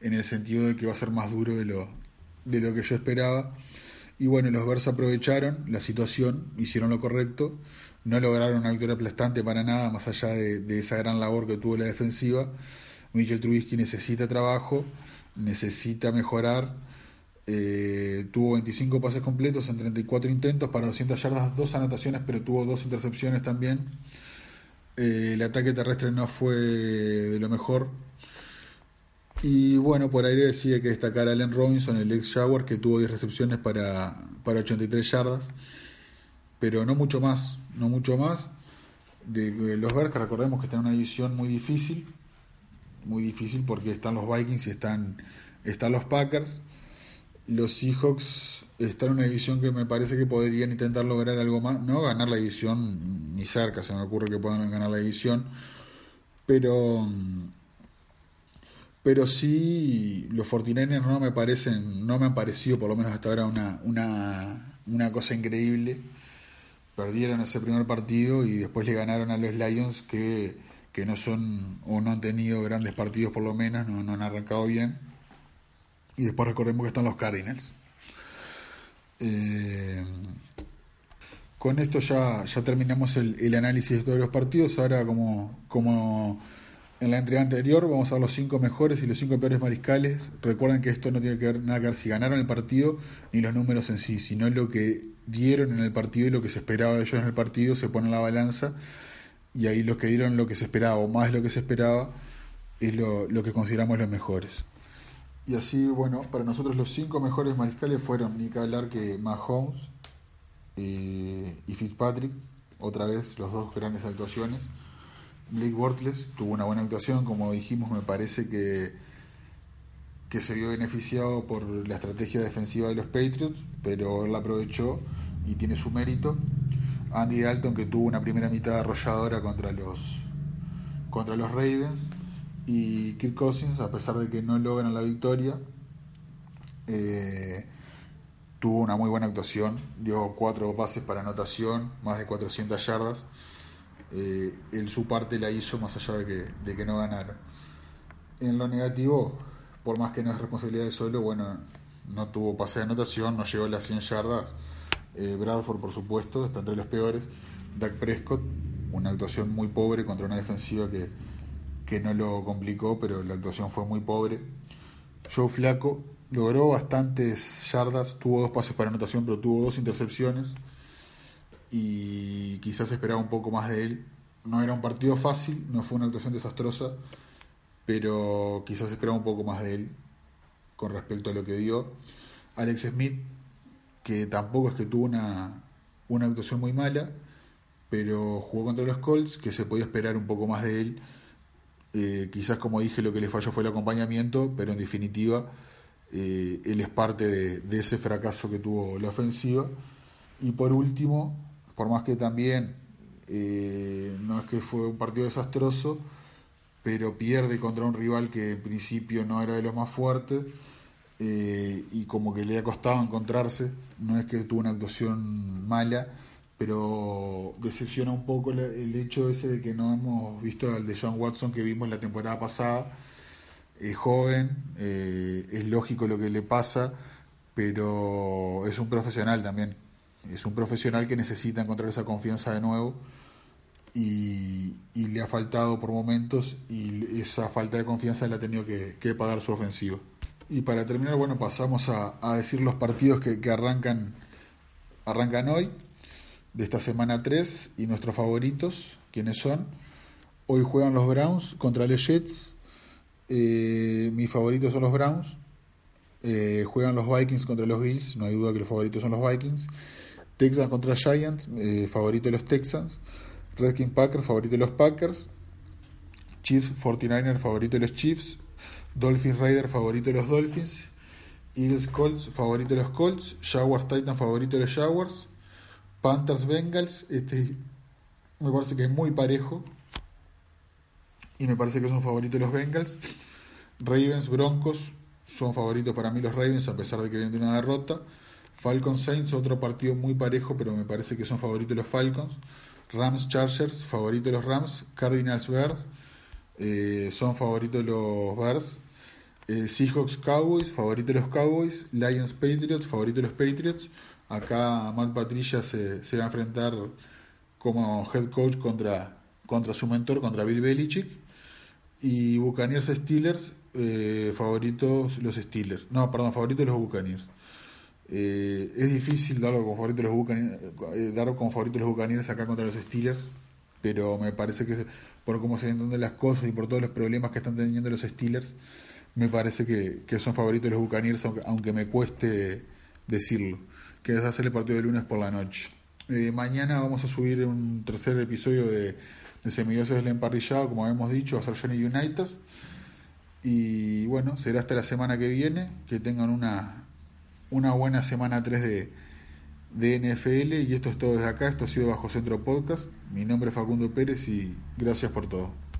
en el sentido de que va a ser más duro de lo, de lo que yo esperaba. Y bueno, los Bears aprovecharon la situación, hicieron lo correcto, no lograron una victoria aplastante para nada, más allá de, esa gran labor que tuvo la defensiva. Mitchell Trubisky necesita trabajo, necesita mejorar. Eh, tuvo 25 pases completos en 34 intentos para 200 yardas, dos anotaciones, pero tuvo dos intercepciones también. Eh, el ataque terrestre no fue de lo mejor, y bueno, por ahí decía que destacar a Allen Robinson, el ex Jaguar, que tuvo 10 recepciones para, para 83 yardas, pero no mucho más, no mucho más. De los Bears, recordemos que están en una división muy difícil, muy difícil porque están los Vikings y están, están los Packers. Los Seahawks está en una división que me parece que podrían intentar lograr algo más, no ganar la división ni cerca, se me ocurre que puedan ganar la división, pero pero sí los 49ers no me parecen, no me han parecido por lo menos hasta ahora una, una, una cosa increíble. Perdieron ese primer partido y después le ganaron a los Lions que, que no son o no han tenido grandes partidos por lo menos, no, no han arrancado bien. Y después recordemos que están los Cardinals. Eh, con esto ya, ya terminamos el, el, análisis de todos los partidos. Ahora, como, como en la entrega anterior, vamos a ver los cinco mejores y los cinco peores mariscales. Recuerden que esto no tiene que ver nada que ver si ganaron el partido ni los números en sí, sino lo que dieron en el partido y lo que se esperaba de ellos en el partido. Se pone en la balanza y ahí los que dieron lo que se esperaba o más de lo que se esperaba es lo, lo que consideramos los mejores. Y así, bueno, para nosotros los cinco mejores mariscales fueron ni que que Mahomes y Fitzpatrick, otra vez los dos grandes actuaciones. Blake Bortles tuvo una buena actuación, como dijimos, me parece que, que se vio beneficiado por la estrategia defensiva de los Patriots, pero él la aprovechó y tiene su mérito. Andy Dalton, que tuvo una primera mitad arrolladora contra los, contra los Ravens, y Kirk Cousins, a pesar de que no logran la victoria, eh, tuvo una muy buena actuación, dio cuatro pases para anotación, más de 400 yardas. Eh, él su parte la hizo más allá de que, de que no ganara. En lo negativo, por más que no es responsabilidad de solo, bueno, no tuvo pase de anotación, no llegó a las 100 yardas. Eh, Bradford, por supuesto, está entre los peores. Dak Prescott, una actuación muy pobre contra una defensiva que, que no lo complicó, pero la actuación fue muy pobre. Joe Flaco logró bastantes yardas, tuvo dos pases para anotación, pero tuvo dos intercepciones y quizás esperaba un poco más de él. No era un partido fácil, no fue una actuación desastrosa, pero quizás esperaba un poco más de él con respecto a lo que dio. Alex Smith, que tampoco es que tuvo una, una actuación muy mala, pero jugó contra los Colts, que se podía esperar un poco más de él eh, quizás, como dije, lo que le falló fue el acompañamiento, pero en definitiva, eh, él es parte de, ese fracaso que tuvo la ofensiva. Y por último, por más que también eh, no es que fue un partido desastroso, pero pierde contra un rival que en principio no era de los más fuertes y como que le ha costado encontrarse, no es que tuvo una actuación mala, pero decepciona un poco el hecho ese de que no hemos visto al de John Watson que vimos la temporada pasada. Es joven, eh, es lógico lo que le pasa, pero es un profesional también. Es un profesional que necesita encontrar esa confianza de nuevo y, le ha faltado por momentos y esa falta de confianza le ha tenido que, pagar su ofensivo. Y para terminar, bueno, pasamos a, decir los partidos que, arrancan, arrancan hoy de esta semana 3 y nuestros favoritos, ¿quiénes son? Hoy juegan los Browns contra los Jets. Eh, mis favoritos son los Browns. Eh, juegan los Vikings contra los Bills. No hay duda que los favoritos son los Vikings. Texans contra Giants. Eh, favorito de los Texans. Redskins Packers. Favorito de los Packers. Chiefs 49ers. Favorito de los Chiefs. Dolphins Raiders. Favorito de los Dolphins. Eagles Colts. Favorito de los Colts. Jaguars Titans. Favorito de los Jaguars. Panthers Bengals, este me parece que es muy parejo. Y me parece que son favoritos los Bengals. Ravens, Broncos, son favoritos para mí los Ravens, a pesar de que vienen de una derrota. Falcons Saints, otro partido muy parejo, pero me parece que son favoritos los Falcons. Rams Chargers, favorito los Rams. Cardinals Bears, eh, son favoritos los Bears. Eh, Seahawks Cowboys, favorito los Cowboys. Lions Patriots, favorito los Patriots. Acá Matt Patricia se, se va a enfrentar como head coach contra, contra su mentor, contra Bill Belichick. Y Buccaneers Steelers, eh, favoritos los Steelers. No, perdón, favoritos los Buccaneers. Eh, es difícil darlo como favorito los Buccaneers, eh, darlo los acá contra los Steelers, pero me parece que por cómo se entienden las cosas y por todos los problemas que están teniendo los Steelers, me parece que, son favoritos los Buccaneers, aunque, me cueste decirlo que es hacer el partido de lunes por la noche. Eh, mañana vamos a subir un tercer episodio de, de Semidioses del Emparrillado, como habíamos dicho, a ser Johnny United. Y bueno, será hasta la semana que viene. Que tengan una, una buena semana 3 de, de NFL y esto es todo desde acá, esto ha sido Bajo Centro Podcast, mi nombre es Facundo Pérez y gracias por todo.